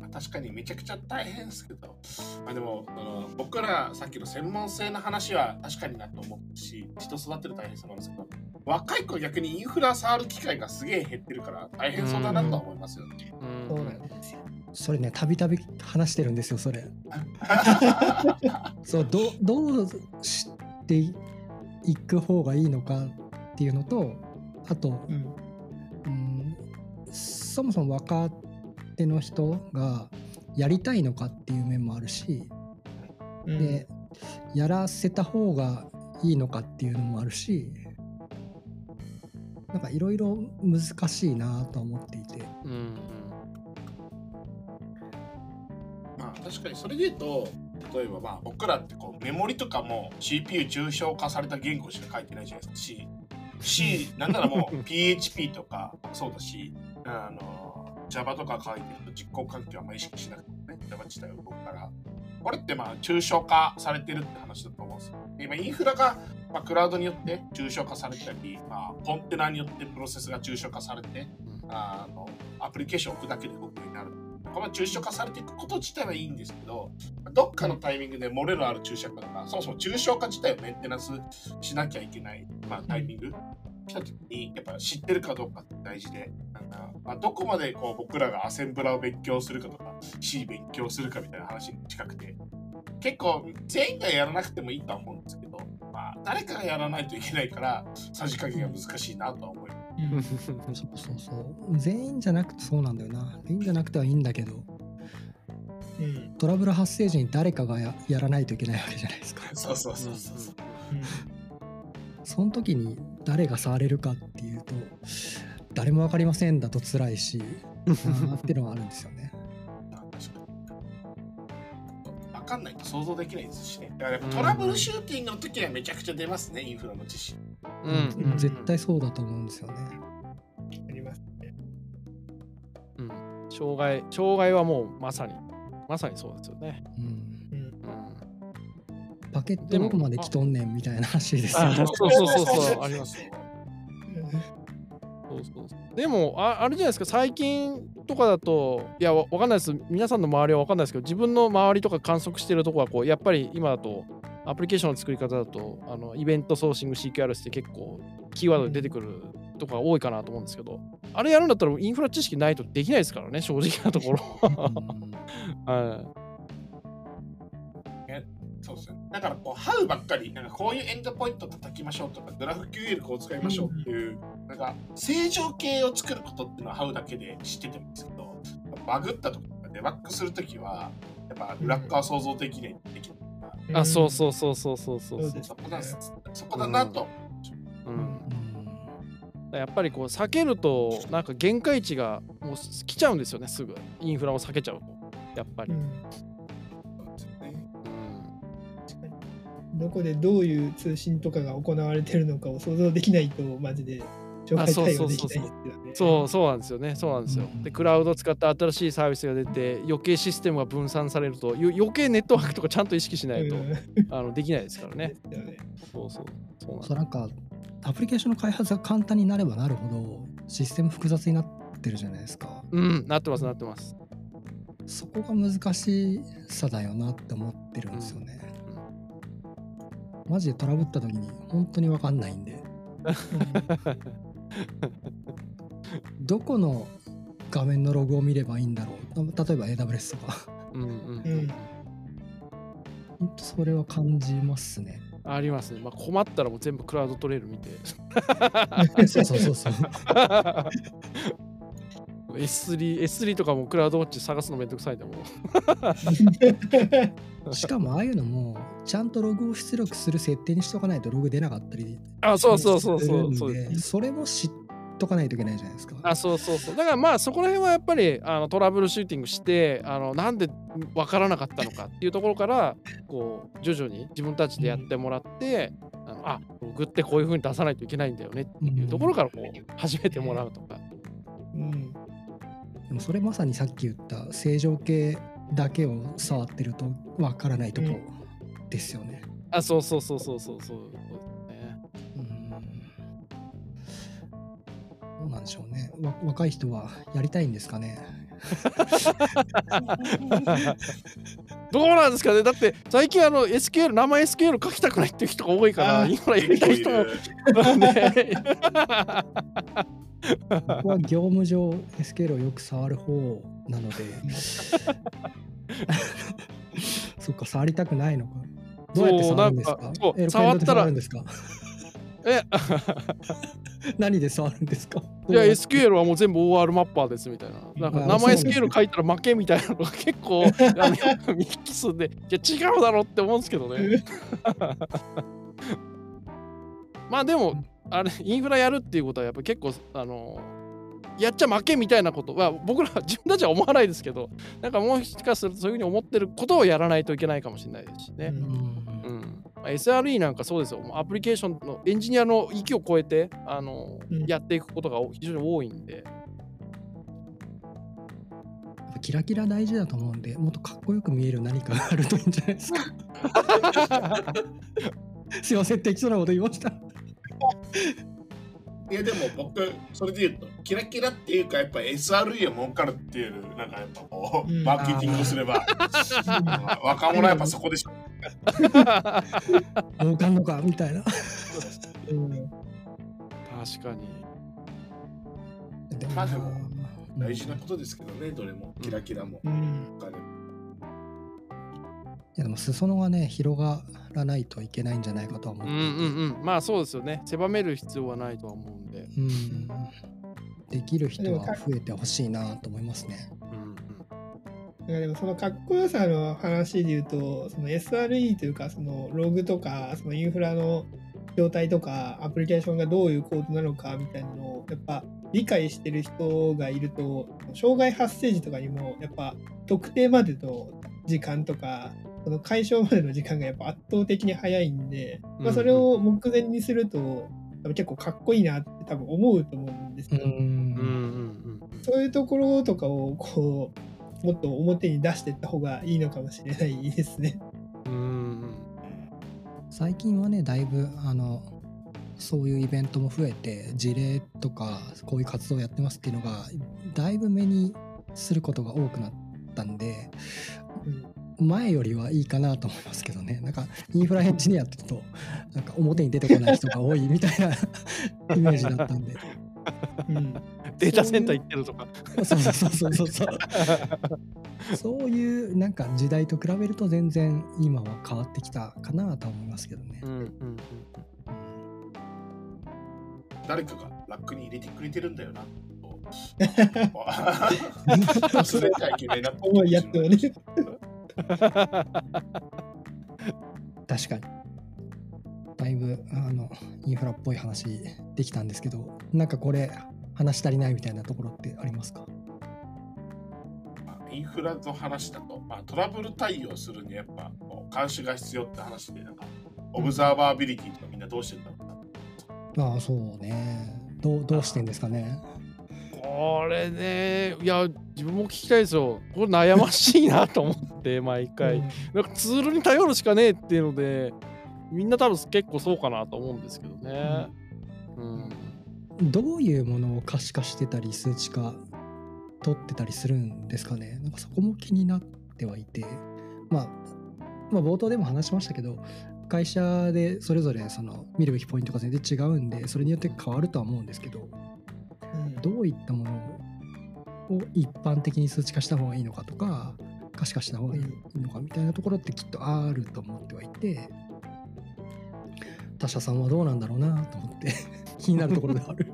ま あ確かにめちゃくちゃ大変ですけど、まあ、でもあの僕らさっきの専門性の話は確かになと思うし人育てる大変さなんですけど。若い子逆にインフラ触る機会がすげえ減ってるから大変そうだなとは思いますよね。うんそうなんですよ。それねたびたび話してるんですよそれ。そうどうどうしていく方がいいのかっていうのとあと、うん。うん、そもそも若手の人がやりたいのかっていう面もあるし、うん。でやらせた方がいいのかっていうのもあるしなんかいろいろ難しいなとは思っていて。うん。まあ確かにそれで言うと例えばまあ僕らってこうメモリとかも CPU 抽象化された言語しか書いてないじゃないですか。C, C なんならもう PHP とかそうだしあの Java とか書いてると実行環境はあんま意識しなくてもね Java 自体は動くから。これってまあ抽象化されてるって話だと思うんですよ。で今インフラが、まあ、クラウドによって抽象化されたり、まあ、コンテナによってプロセスが抽象化されてあのアプリケーションを置くだけで動くようになる。これは抽象化されていくこと自体はいいんですけど、どっかのタイミングで漏れのある注釈とか、そもそも抽象化自体をメンテナンスしなきゃいけない、まあ、タイミング来た時に、やっぱ知ってるかどうかって大事で、なんかまあ、どこまでこう僕らがアセンブラを勉強するかとか、C 勉強するかみたいな話に近くて、結構全員がやらなくてもいいとは思うんですけど、まあ、誰かがやらないといけないから、さじ加減が難しいなとは思います。うん。そうそうそう。全員じゃなくてそうなんだよな。全員じゃなくてはいいんだけど。うん。トラブル発生時に誰かがややらないといけないわけじゃないですか。そうそうそうそう。そう。その時に誰が触れるかっていうと誰も分かりませんだと辛いし っていうのはあるんですよねかんないと想像できないですしね。だからやっぱトラブルシューティングの時はめちゃくちゃ出ますね、インフラの知識。うん。うん。絶対そうだと思うんですよね。ありますね。うん。障害障害はもうまさにまさにそうですよね。うん。うん。うんパケットどこまで来とんねんみたいな話ですよあねそうそうそうそう。あります。そうそうそう。でもああれじゃないですか。最近とかだといやわわかんないです。皆さんの周りはわかんないですけど自分の周りとか観測してるとこはこうやっぱり今だとアプリケーションの作り方だとあのイベントソーシング CQRS って結構キーワードで出てくるとか多いかなと思うんですけど、あれやるんだったらインフラ知識ないとできないですからね、正直なところ。はそうですね。だからこう、ハウばっかり、なんかこういうエンドポイント叩きましょうとか、グラフ QL こう使いましょうっていう、なんか正常形を作ることっていうのはハウだけで知っててもいいんですけど、バグったとかデバッグするときは、やっぱ裏側想像できないできない。あ、そうそうそうそうそうそう。そこだそこだなと。うんやっぱりこう避けるとなんか限界値がもう来ちゃうんですよねすぐ。インフラを避けちゃうと。やっぱり、ううんんどこでどういう通信とかが行われてるのかを想像できないとマジで紹介対応できないですよね。そうそうなんですよね。そうなんですよ、うん。でクラウド使って新しいサービスが出て余計システムが分散されるとよ余計ネットワークとかちゃんと意識しないと、うん。あのできないですからね。ね。そうそうそうなんそうなんかアプリケーションの開発が簡単になればなるほどシステム複雑になってるじゃないですか。うんなってますなってます。そこが難しさだよなって思ってるんですよね、マジでトラブった時に本当に分かんないんで。どこの画面のログを見ればいいんだろう。例えば AWS とか。うんうん、うん。本当それは感じますね。ありますね、まあ、困ったらもう全部クラウドトレイル見て。そうそうそうそう。S3, S3 とかもクラウドウォッチ探すのめんどくさいでも しかもああいうのもちゃんとログを出力する設定にしておかないとログ出なかったりあそうそうそうそう。んそうでそれも知っとかないといけないじゃないですか。あそうそうそう。だからまあそこら辺はやっぱりあのトラブルシューティングしてあのなんで分からなかったのかっていうところから こう徐々に自分たちでやってもらって、あのあログってこういう風に出さないといけないんだよねっていうところからこう始めてもらうとか、うん。でもそれまさにさっき言った正常形だけを触ってるとわからないとこですよね。あそうそうそうそうそうそう。どうなんでしょうね。わ若い人はやりたいんですかね。どうなんですかね。だって最近あの SQL 生 SQL 書きたくないっていう人が多いから今やりたい人も。ね。僕は業務上 SQL をよく触る方なので。そっか触りたくないのかどうやって触るんですか？触ったら。え？何で触るんですか？いや SQL はもう全部 OR マッパーですみたいな。なんか生 SQL 書いたら負けみたいなのが結構あのよく見聞きするんで、いや違うだろうって思うんですけどね。まあでも、あれ、インフラやるっていうことはやっぱ結構、あの、やっちゃ負けみたいなこと。は僕らは 自分たちは思わないですけど、なんかもうしかするとそういうふうに思ってることをやらないといけないかもしれないですしね。うん。うん。うん。まあ SRE なんかそうですよ、アプリケーションのエンジニアの域を超えてあの、うん。やっていくことが非常に多いんで、やっぱキラキラ大事だと思うんでもっとかっこよく見える何かがあるといいんじゃないですか。すいません適当なこと言いましたいやでも僕それで言うとキラキラっていうかやっぱ SRE は儲かるっていうなんかやっぱこう、うん。マーケティングをすれば若者はやっぱそこでしょ儲かんのかみたいな。うん確かに。でもまあでもうん。大事なことですけどねどれも。キラキラも。うん。お金も。いやでも裾野がね広がらないといけないんじゃないかとは思ってうんうんうん。まあそうですよね。狭める必要はないとは思うんで。うんできる人は増えてほしいなと思いますね。うんだからでもそのかっこよさの話で言うとその SRE というかそのログとかそのインフラの状態とかアプリケーションがどういうコードなのかみたいなのをやっぱ理解してる人がいると障害発生時とかにもやっぱ特定までの時間とかその解消までの時間がやっぱ圧倒的に早いんで、まあ、それを目前にすると多分結構かっこいいなって多分思うと思うんですよ。うんうんうん。うんそういうところとかをこうもっと表に出していった方がいいのかもしれないですね。うんうん。最近はねだいぶあのそういうイベントも増えて事例とかこういう活動をやってますっていうのがだいぶ目にすることが多くなったんで前よりはいいかなと思いますけどねなんかインフラエンジニアって言うとなんか表に出てこない人が多いみたいな イメージだったんでうんデータセンター行ってるとか。そうそうそうそうそう そう。いうなんか時代と比べると全然今は変わってきたかなとは思いますけどねう。んうんうん誰かがラックに入れてくれてるんだよな。と 忘れちゃいけないなやってはね。確かに。だいぶあのインフラっぽい話できたんですけど、なんかこれ話し足りないみたいなところってありますか？まあインフラの話だと、まあ、トラブル対応するにはやっぱこう監視が必要って話で、なんかオブザーバービリティとかみんなどうしてんだろうな。ああ、そうね。どうどうしてんですかね？これね、いや、自分も聞きたいですよ。これ悩ましいなと思って、毎回。なんかツールに頼るしかねえっていうので、みんな多分結構そうかなと思うんですけどね。うん。どういうものを可視化してたり数値化取ってたりするんですかねなんかそこも気になってはいて、まあ、まあ冒頭でも話しましたけど会社でそれぞれその見るべきポイントが全然違うんでそれによって変わるとは思うんですけどうんどういったものを一般的に数値化した方がいいのかとか可視化した方がいいのかみたいなところってきっとあると思ってはいて他社さんはどうなんだろうなと思って 気になるところではある。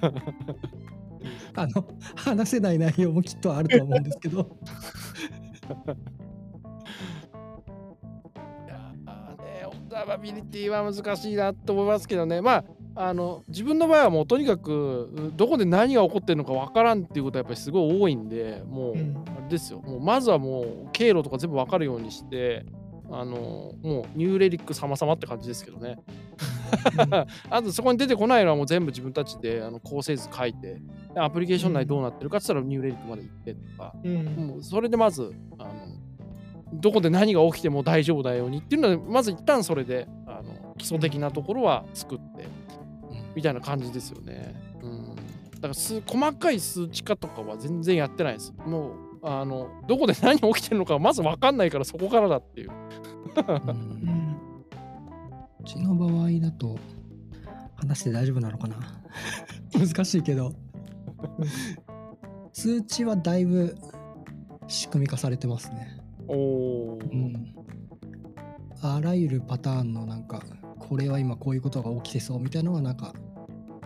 あの話せない内容もきっとあるとは思うんですけどいやーね、オブザーバビリティは難しいなと思いますけどね、まあ、あの自分の場合はもうとにかくうどこで何が起こってるのかわからんっていうことはやっぱりすごい多いんで、もう、うん。あれですよ、もうまずはもう経路とか全部わかるようにして、あのもうニューレリック様々って感じですけどね。あとそこに出てこないのはもう全部自分たちであの構成図書いて、でアプリケーション内どうなってるかって言ったらニューレリックまで行ってとか、うん。もうそれでまずあのどこで何が起きても大丈夫だようにっていうのはまず一旦それであの基礎的なところは作ってみたいな感じですよね。うん、だからす細かい数値化とかは全然やってないです。もうあのどこで何起きてるのかまず分かんないからそこからだっていう。うちの場合だと話して大丈夫なのかな？難しいけど数値はだいぶ仕組み化されてますね。おおー、うん、あらゆるパターンのなんかこれは今こういうことが起きてそうみたいなのはなんか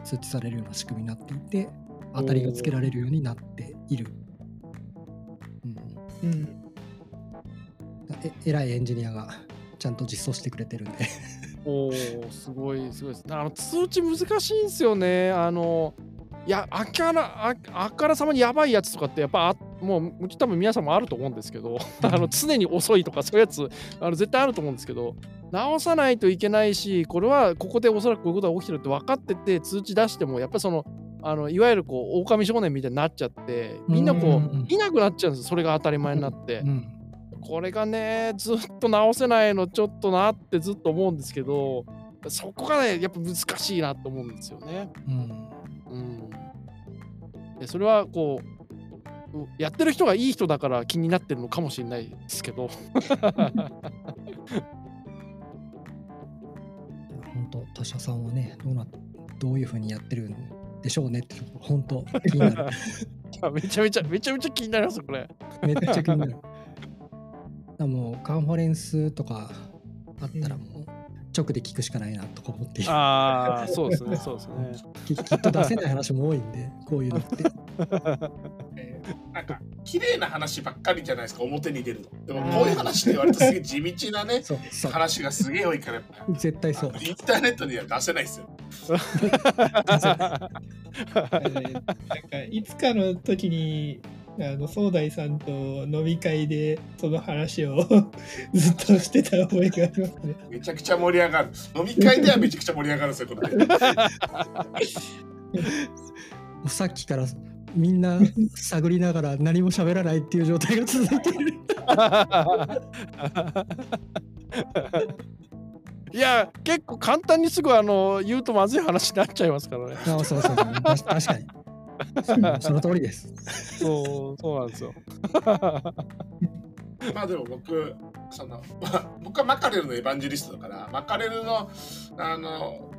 通知されるような仕組みになっていて当たりがつけられるようになっている。うん、うんえ偉いエンジニアがちゃんと実装してくれてるんでおーすごいすごいです。あの通知難しいんですよね。あのいやあからああからさまにやばいやつとかってやっぱあもううち多分皆さんもあると思うんですけど あの常に遅いとかそういうやつあの絶対あると思うんですけど直さないといけないしこれはここでおそらくこういうことが起きてるって分かってて通知出してもやっぱりそのあのいわゆるこう狼少年みたいになっちゃってみんなこういなくなっちゃうんですよそれが当たり前になって。うんこれがねずっと直せないのちょっとなってずっと思うんですけどそこがねやっぱ難しいなと思うんですよね。うんうん、でそれはこううやってる人がいい人だから気になってるのかもしれないですけど。本当他社さんはねどうなどういうふうにやってるんでしょうねって本当気になる。めちゃめちゃめちゃめちゃ気になりますこれ。めっちゃ気になる。もうカンファレンスとかあったらもう直で聞くしかないなとか思って。いるああそうですねそうですね。ききっと出せない話も多いんでこういうのって。えーなんか綺麗な話ばっかりじゃないですか表に出るの。でもこういう話って割とすげえ地道なね そうそう。話がすげえ多いからやっぱ絶対そう。インターネットには出せないですよ。なんかいつかの時にあの総大さんと飲み会でその話を ずっとしてた覚えがありますね。めちゃくちゃ盛り上がる。飲み会ではめちゃくちゃ盛り上がるんですよ、これ。もうさっきからみんな探りながら何も喋らないっていう状態が続いている いや結構簡単にすぐあの言うとまずい話になっちゃいますからね。あそうそうそう確確かにうんその通りです そうそうなんですよ。まあでも僕、その、まあ僕はマカレルのエヴァンジェリストだから、マカレルの、あの、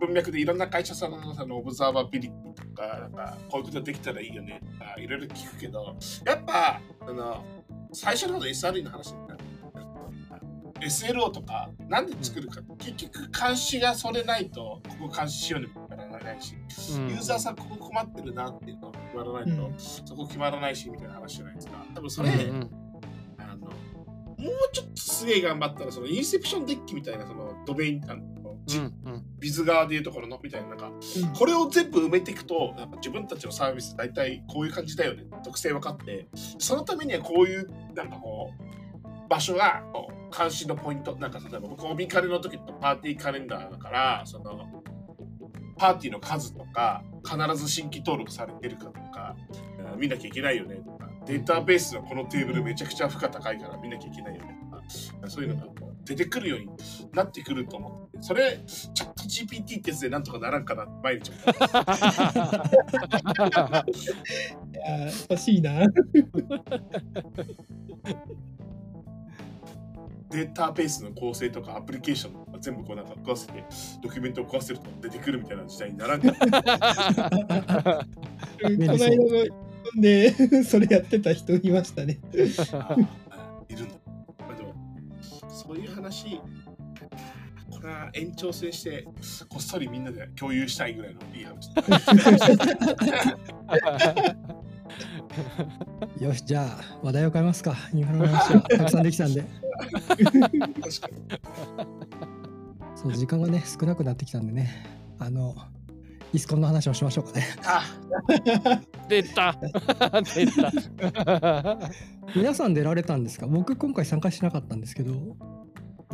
文脈でいろんな会社さんのそのオブザーバビリティとか、なんかこういうことできたらいいよねとか、いろいろ聞くけど、やっぱ、あの最初の SRE の話。SLO とか、なんで作るか、結局監視がそれないと、ここ監視しようにもならないし、うん。ユーザーさんここ困ってるなっていうのが決まらないと、うん。そこ決まらないしみたいな話じゃないですか。多分それ、うんあのもうちょっとすげえ頑張ったら、そのインセプションデッキみたいなそのドメイン、あのうんうん。ビズ側でいうところのみたいな、なんか、うん。これを全部埋めていくと、やっぱ自分たちのサービス大体こういう感じだよね、特性分かって、そのためにはこういう、なんかこう、場所がこう監視のポイント、なんか例えば僕、オビカレの時とパーティーカレンダーだから、その、パーティーの数とか、必ず新規登録されてるかとか、見なきゃいけないよねとか、データベースのこのテーブルめちゃくちゃ負荷高いから見なきゃいけないよねとか、そういうのが出てくるようになってくると思って、それ、チャット GPT ってやつでなんとかならんかなって毎日思ってます。いや欲しいな。データベースの構成とかアプリケーション全部こうなんか食わせてドキュメントを食わせると出てくるみたいな時代にならんかった。この間の読んで、それやってた人いましたね。いるんだ。まあでも、そういう話、これは延長戦して、こっそりみんなで共有したいぐらいのいい話だ。よし、じゃあ話題を変えますか。インフラの話は たくさんできたんで。そう、時間がね、少なくなってきたんでね。あの、イスコンの話をしましょうかね。あ、出た出た 皆さん出られたんですか？僕今回参加しなかったんですけど。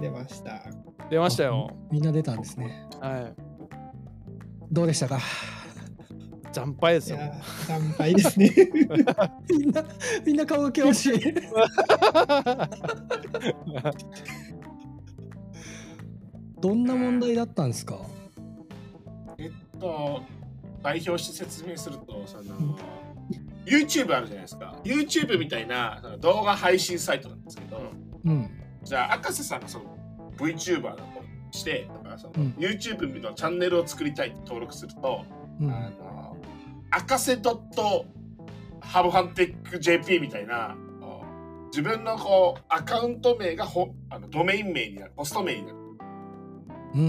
出ました。出ましたよ。みんな出たんですね。はい。どうでしたか？惨敗ですよ。惨敗ですね。みんな、みんな顔が険しい。どんな問題だったんですか？えっと、代表して説明すると、その、YouTube あるじゃないですか。YouTube みたいなその動画配信サイトなんですけど、うん。じゃあ、赤瀬さんがその VTuber だとして、だからそのうん YouTube のチャンネルを作りたいって登録すると、うん。あの赤瀬ドットハブハンテック JP みたいな自分のこうアカウント名がほあのドメイン名になるポスト名になるうん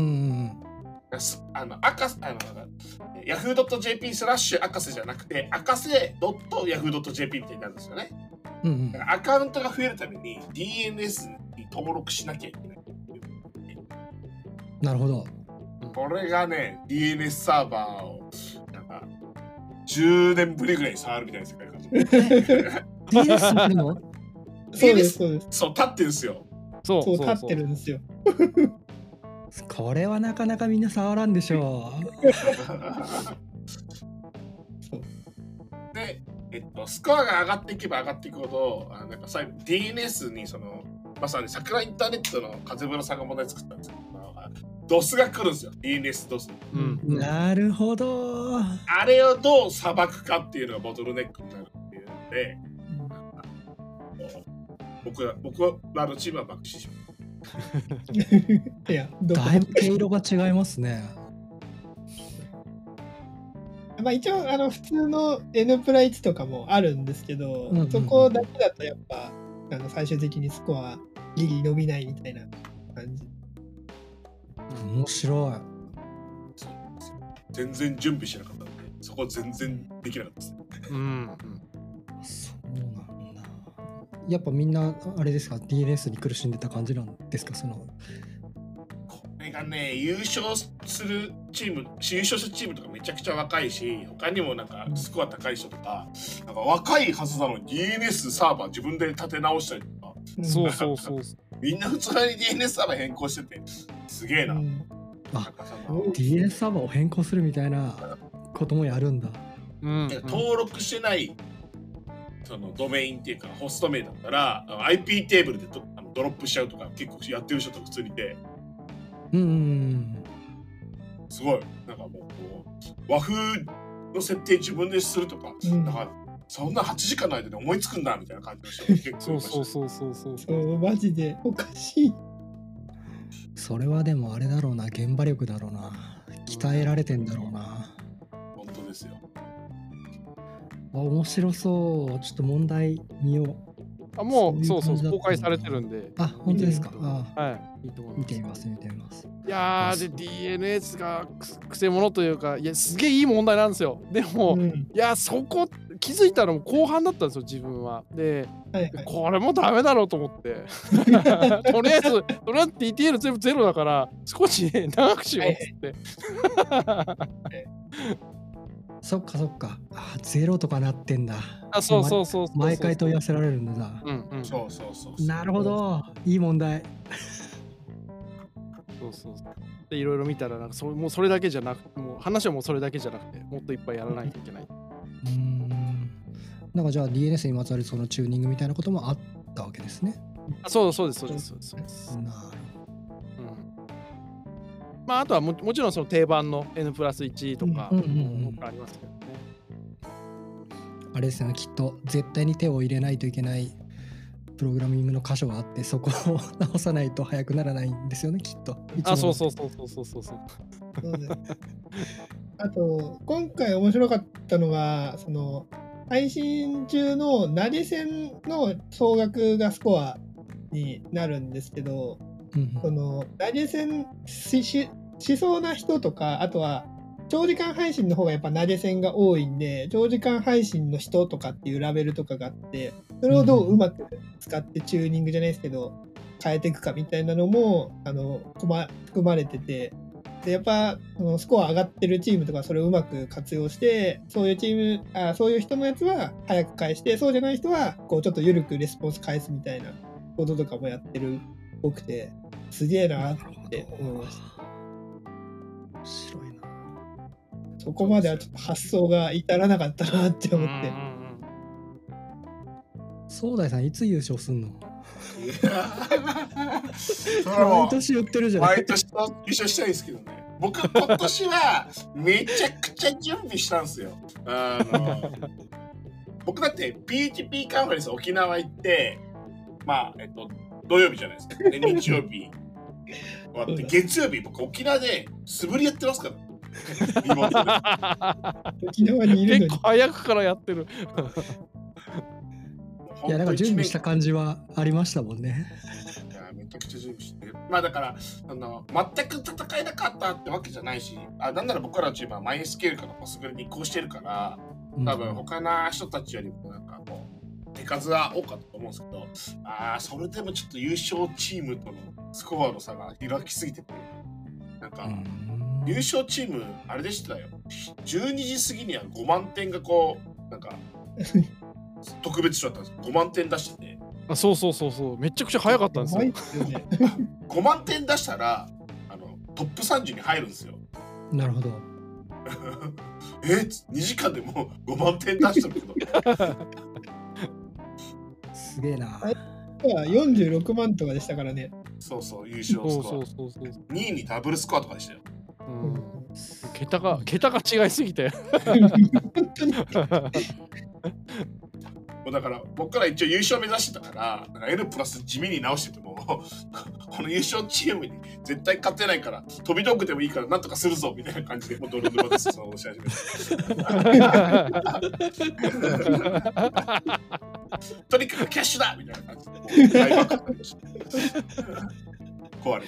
うんすあの赤あの yahoo.jp スラッシュ赤瀬じゃなくて赤瀬 .yahoo.jp みたいになるんですよねうん。うんだからアカウントが増えるために DNS に登録しなきゃいけないなるほど。これがね DNS サーバーを10年ぶりぐらいに触るみたいな世界観 DS っての？そうです、そうです。そう立ってるんですよ。そうそう、立ってるんですよ。これはなかなかみんな触らんでしょそう。で、えっと、スコアが上がっていけば上がっていくほど、あなんか最後 DNS にその、まさに桜インターネットの風室さんが問題作ったんですけど、ドスが来るんですよ、DNS ドス。うんう。なるほど。あれをどう裁くかっていうのがボトルネックになるっていうので、僕ら僕らのチームは爆死しまいや、だいぶ毛色が違いますね。まあ一応、あの、普通の N プラ1とかもあるんですけど、うんうんうんそこだけだとやっぱ、あの最終的にスコアギリ伸びないみたいな感じ。面白す全然準備しなかったんで、そこ全然できなかったです。うん。い。そうなんだ。やっぱみんなあれですか DNS に苦しんでた感じなんですか？そのこれがね、優勝するチーム、優勝したチームとかめちゃくちゃ若いし、他にもなんかスコア高い人とか、なんか若いはずなのに DNS サーバー自分で立て直したりとか、そうそうそう。みんな普通に DNS サーバー変更してて、すげえな。うんなんかその DNS サーバーを変更するみたいなこともやるんだ。うん登録してないそのドメインっていうかホスト名だったらあの IP テーブルでドあのドロップしちゃうとか結構やってる人とか普通にいてうん。すごいなんかもうこう和風の設定自分でするとか、うんなんかそんな8時間の間で思いつくんだみたいな感じの人が結構そいうましたそうそうそうそう。そう、マジでおかしい。それはでもあれだろうな、現場力だろうな。鍛えられてんだろうな。本当ですよ。あ面白そう。ちょっと問題見よう。あもうそううそう公開されてるんで、あ、本当ですか？うんあはい、いいと思います。見てみます、見てみます。いやーで DNS がくくせ者というかいやすげえいい問題なんですよでも、いうんやそこ気づいたのも後半だったんですよ自分はではいはい。これもダメだろうと思って とりあえずとりあえず TTL 全部ゼロだから少し長くしようっつって、そっかそっか。あ、ゼロとかなってんだ。あそうそうそうそう毎回問い合わせられるんだな。うんうんそそうそうそうそう。なるほど。いい問題。うそうそうでいろいろ見たらなんかそもうそれだけじゃなくもう話はもうそれだけじゃなくてもっといっぱいやらないといけない、うーん。なんかじゃあ DNS にまつわるそのチューニングみたいなこともあったわけですね。あそうそうですそうですそうですそうです、なるうん。まああとはももちろんその定番の N プラス1とか、ありますけどね。あれですよね、きっと絶対に手を入れないといけないプログラミングの箇所があって、そこを直さないと速くならないんですよね、きっと。あそうう。そうそうそうそうそう。そうあと、今回面白かったのが、その、配信中の投げ銭の総額がスコアになるんですけど、うんその、投げ銭しししそうな人とか、あとは、長時間配信の方がやっぱ投げ銭が多いんで、長時間配信の人とかっていうラベルとかがあって、それをどううまく使ってチューニングじゃないですけど、変えていくかみたいなのも、あの、含まれてて、で、やっぱ、そのスコア上がってるチームとかそれをうまく活用して、そういうチーム、あそういう人のやつは早く返して、そうじゃない人は、こう、ちょっと緩くレスポンス返すみたいなこととかもやってるっぽくて、すげえなって思いました。面白いな。そこまではちょっと発想が至らなかったなって思って。壮大さん、いつ優勝すんの？それはもう 毎年言ってるじゃない毎年優勝したいですけどね。僕今年はめちゃくちゃ準備したんですよ。あの 僕だって PHP カンファレンス沖縄行って、まあ、えっと、土曜日じゃないですか。で、日曜日終わって、月曜日僕沖縄で素振りやってますから。沖縄にいるのに結構。早くからやってる。いや、なんか準備したか感じはありましたもんね。いやめちゃくちゃ準備してる。まあだから、あの全く戦えなかったってわけじゃないし、あなんなら僕らのチームはマインスケールからポスグルに移行してるから、多分他の人たちよりもなんかこう手数は多かったと思うんですけどああそれでもちょっと優勝チームとのスコアの差が開きすぎててなんか、うん優勝チームあれでしたよ12時過ぎには5万点がこうなんか 特別賞だったんです5万点出しててあそうそうそうそう。めちゃくちゃ早かったんですよ怖い。ですよね。5万点出したらあのトップ30に入るんですよなるほど。え2時間でもう5万点出してるけど すげえな。はい46万とかでしたからね。そうそう優勝そうスコアそうそうそう。2位にダブルスコアとかでしたようん、桁が桁が違いすぎて。本当に。もうだから僕から一応優勝目指してたからなんか N プラス地味に直してても この優勝チームに絶対勝てないから飛び道具でもいいからなんとかするぞみたいな感じでもう泥沼ですそのし始めた とにかくキャッシュだみたいな感じで。もう大爆壊れて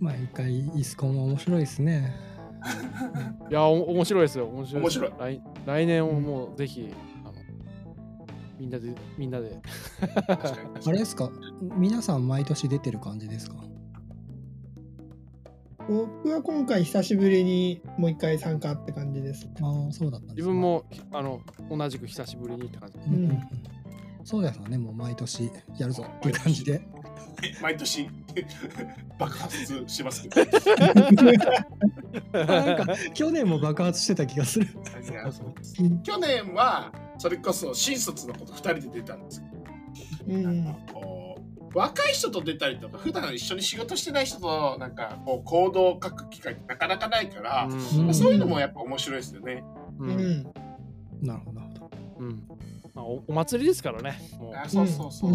毎回イスコンは面白いですね。いやお面白いですよ。面白いです。面来来年をもうぜひ、あのみんなでみんなで。あれですか？皆さん毎年出てる感じですか？僕は今回久しぶりにもう一回参加って感じです。ああ、そうだったんです、ね。自分。もあの同じく久しぶりにって感じ。うん。そうですよね、もう毎年やるぞっていう感じで。毎年 爆発しますけど なんか去年も爆発してた気がする。去年はそれこそ新卒のこと2人で出たんですけどうん。こう若い人と出たりとか普段一緒に仕事してない人となんかこう行動を書く機会ってなかなかないから、うんんそういうのもやっぱ面白いですよね。ううんん。なるほど、なるほど。うんまあ、おお祭りですからね。あそうそうそう。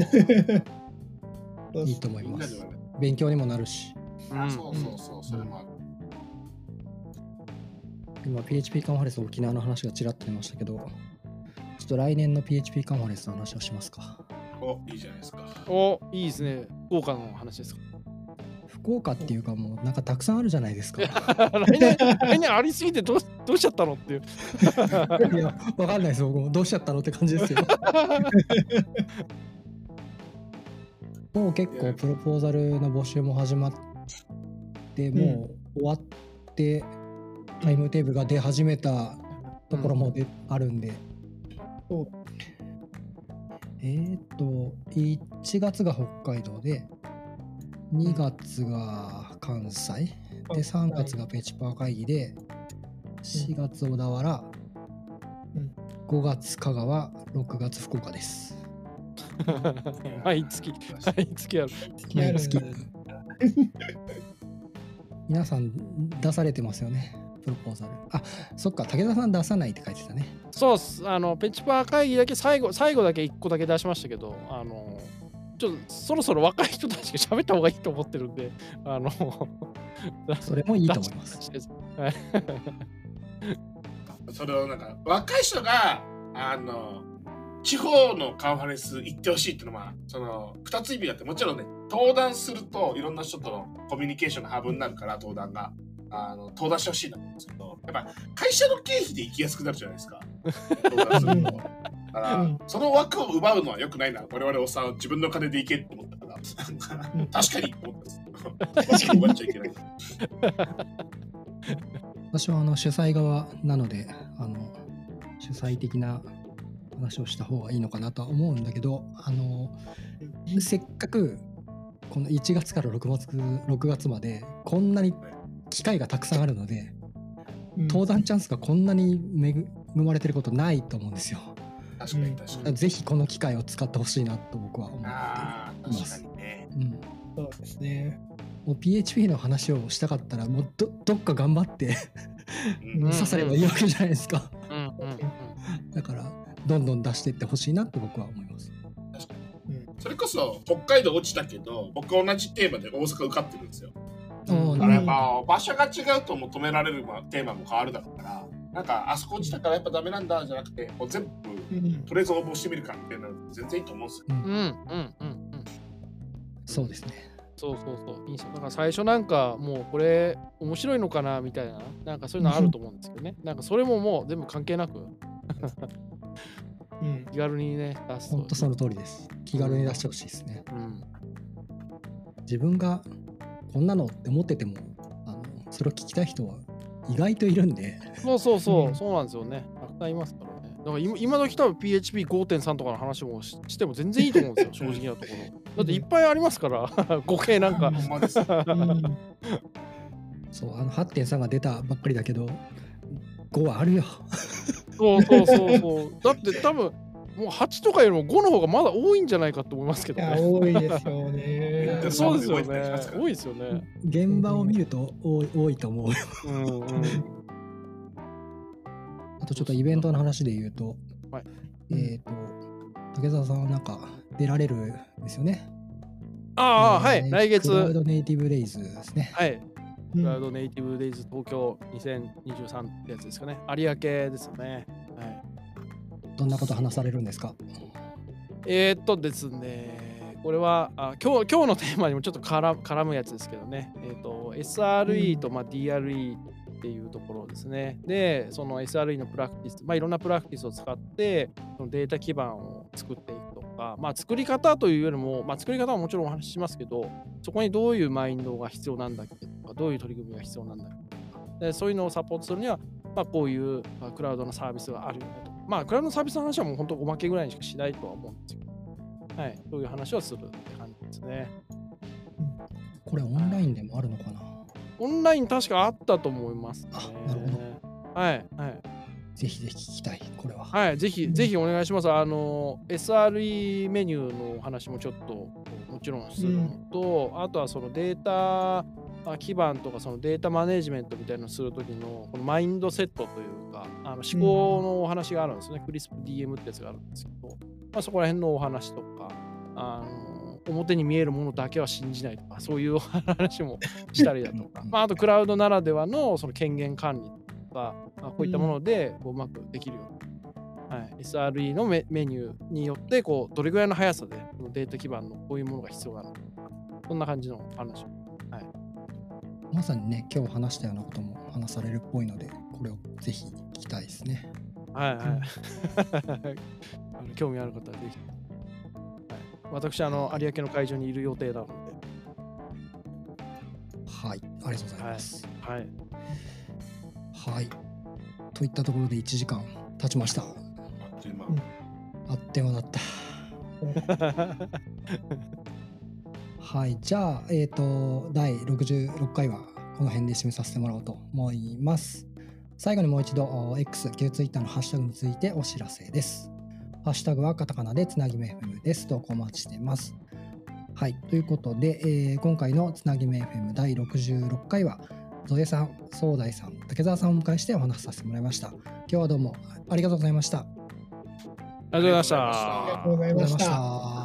んいいと思います。勉強にもなるし。あそうそうそう、それもある。今 PHP カンファレンス沖縄の話がちらっと出ましたけど、ちょっと来年の PHP カンファレンスの話をしますか。お、いいじゃないですか。おいいですね。福岡の話ですか。福岡っていうかもうなんかたくさんあるじゃないですか。い 来年来年ありすぎてどうどうしちゃったのっていう。や、わかんないです。僕もどうしちゃったのって感じですよ。もう結構プロポーザルの募集も始まって、もう終わってタイムテーブルが出始めたところもで、あるんで。えーっと、1月が北海道で、2月が関西、で、3月がペチパー会議で、4月小田原、うん。5月香川、6月福岡です。毎月、毎月ある。毎月 皆さん出されてますよね、プロポーザル。あ、そっか、武田さん出さないって書いてたね。そうっす。あの、ペチパー会議だけ最後、最後だけ1個だけ出しましたけど、あの、ちょっとそろそろ若い人たちが喋った方がいいと思ってるんで、あの、それもいいと思います。それをなんか、若い人が、あの、地方のカンファレンス行ってほしいっていうのは、その、二つ意味があって、もちろんね、登壇するといろんな人とのコミュニケーションのハブになるから、登壇が。あの登壇してほしいなと思うんですけど、やっぱ会社の経費で行きやすくなるじゃないですか。登壇すると。だから、うんその枠を奪うのは良くないな。我々おっさん、自分の金で行けって思ったから、うん 確かに思ったんですけど、奪っちゃいけない。私はあの主催側なので、あの主催的な話をした方がいいのかなとは思うんだけど、あのせっかくこの1月から6月 ,6 月までこんなに機会がたくさんあるので、うん登壇チャンスがこんなに恵まれてることないと思うんですよ。確かに確かに。ぜひこの機会を使ってほしいなと僕は思って。いる。うんそうですね。もう PHP の話をしたかったらもうどどっか頑張って 刺さればいいわけじゃないですか。だからどんどん出していってほしいなと僕は思います。うん。それこそ北海道落ちたけど僕同じテーマで大阪受かってるんですよ。だからやっぱ場所が違うと求められるまテーマも変わるだろうからなんかあそこ落ちたからやっぱダメなんだじゃなくてもう全部うん。とりあえず応募してみるかみたいなの全然いいと思うんですよ。うん。うん。うん。うん。うん。そうですね。そうそうそういいん。ですよだから最初なんかもうこれ面白いのかなみたいななんかそういうのあると思うんですけどね。なんかそれももう全部関係なくうん気軽にね出すと本当その通りです。気軽に出してほしいですね。うん自分がこんなのって思ってても、あのそれを聞きたい人は意外といるんで、そうそうそう、うんそうなんですよね。たくさんいますからね。だから今今時多分 PHP5.3 とかの話もししても全然いいと思うんですよ、正直なところ。だっていっぱいありますから、語系なんか。そう、あの8.3が出たばっかりだけど、5はあるよ。そうそうそうそう。だって多分もう8とかよりも5の方がまだ多いんじゃないかと思いますけどね。多いですよね。そうですよね。多いですよね。現場を見ると多い多いと思うよ。うんうん。あとちょっとイベントの話で言うと、はいえっ、と、竹澤さんはなんか出られるんですよね。ああ、はえーい、来月。クラウドネイティブデイズですね。はい。うんクラウドネイティブデイズ東京2023ってやつですかね。有明ですよね。はい。どんなこと話されるんですか？えー、っとですね、これはあ今日今日のテーマにもちょっと絡む絡むやつですけどね、えーっと SRE と、まあ、DRE っていうところですね。で、その SRE のプラクティス、まあ、いろんなプラクティスを使って、そのデータ基盤を作っていくとか、まあ、作り方というよりも、まあ、作り方はもちろんお話ししますけど、そこにどういうマインドが必要なんだっけとか、どういう取り組みが必要なんだっけとか、でそういうのをサポートするには、まあ、こういうまあクラウドのサービスがあるよねと。か、まあ、クラウドのサービスの話はもう本当おまけぐらいにしかしないとは思うんですけど、はい、そういう話をするって感じですね。これオンラインでもあるのかな？オンライン確かあったと思います、ね。あなるほど。はい、はい、ぜひぜひ聞きたい、これは。はい、ぜひ、うんぜひお願いします。あの、SRE メニューのお話もちょっともちろんするのと、あとはそのデータあ基盤とかそのデータマネジメントみたいなのをするときのこのマインドセットというか、あの思考のお話があるんですね。クリスプ DM ってやつがあるんですけど、まあ、そこら辺のお話とか、あの表に見えるものだけは信じないとか、そういうお話もしたりだとか、まあ、あとクラウドならではのその権限管理とか、あこういったものでこううまくできるように、はい、SRE のメメニューによってこうどれぐらいの速さでこのデータ基盤のこういうものが必要なのかそんな感じの話をまさにね、今日話したようなことも話されるっぽいので、これをぜひ聞きたいですね。はいはい。興味ある方はぜひ。はい、私、あの、有明の会場にいる予定なので。はい、ありがとうございます。はい。はい。といったところで1時間経ちました。あっという間うんあっという間だった。はい、じゃあ、えっ、と、第66回はこの辺で締めさせてもらおうと思います。最後にもう一度、お X、旧 Twitter のハッシュタグについてお知らせです。ハッシュタグはカタカナでつなぎめ FM です。投稿お待ちしています。はい、ということで、えー今回のつなぎめ FM 第66回は、ゾエさん、総大さん、竹澤さんをお迎えしてお話しさせてもらいました。今日はどうもありがとうございました。ありがとうございましたたありがとうございまし。た。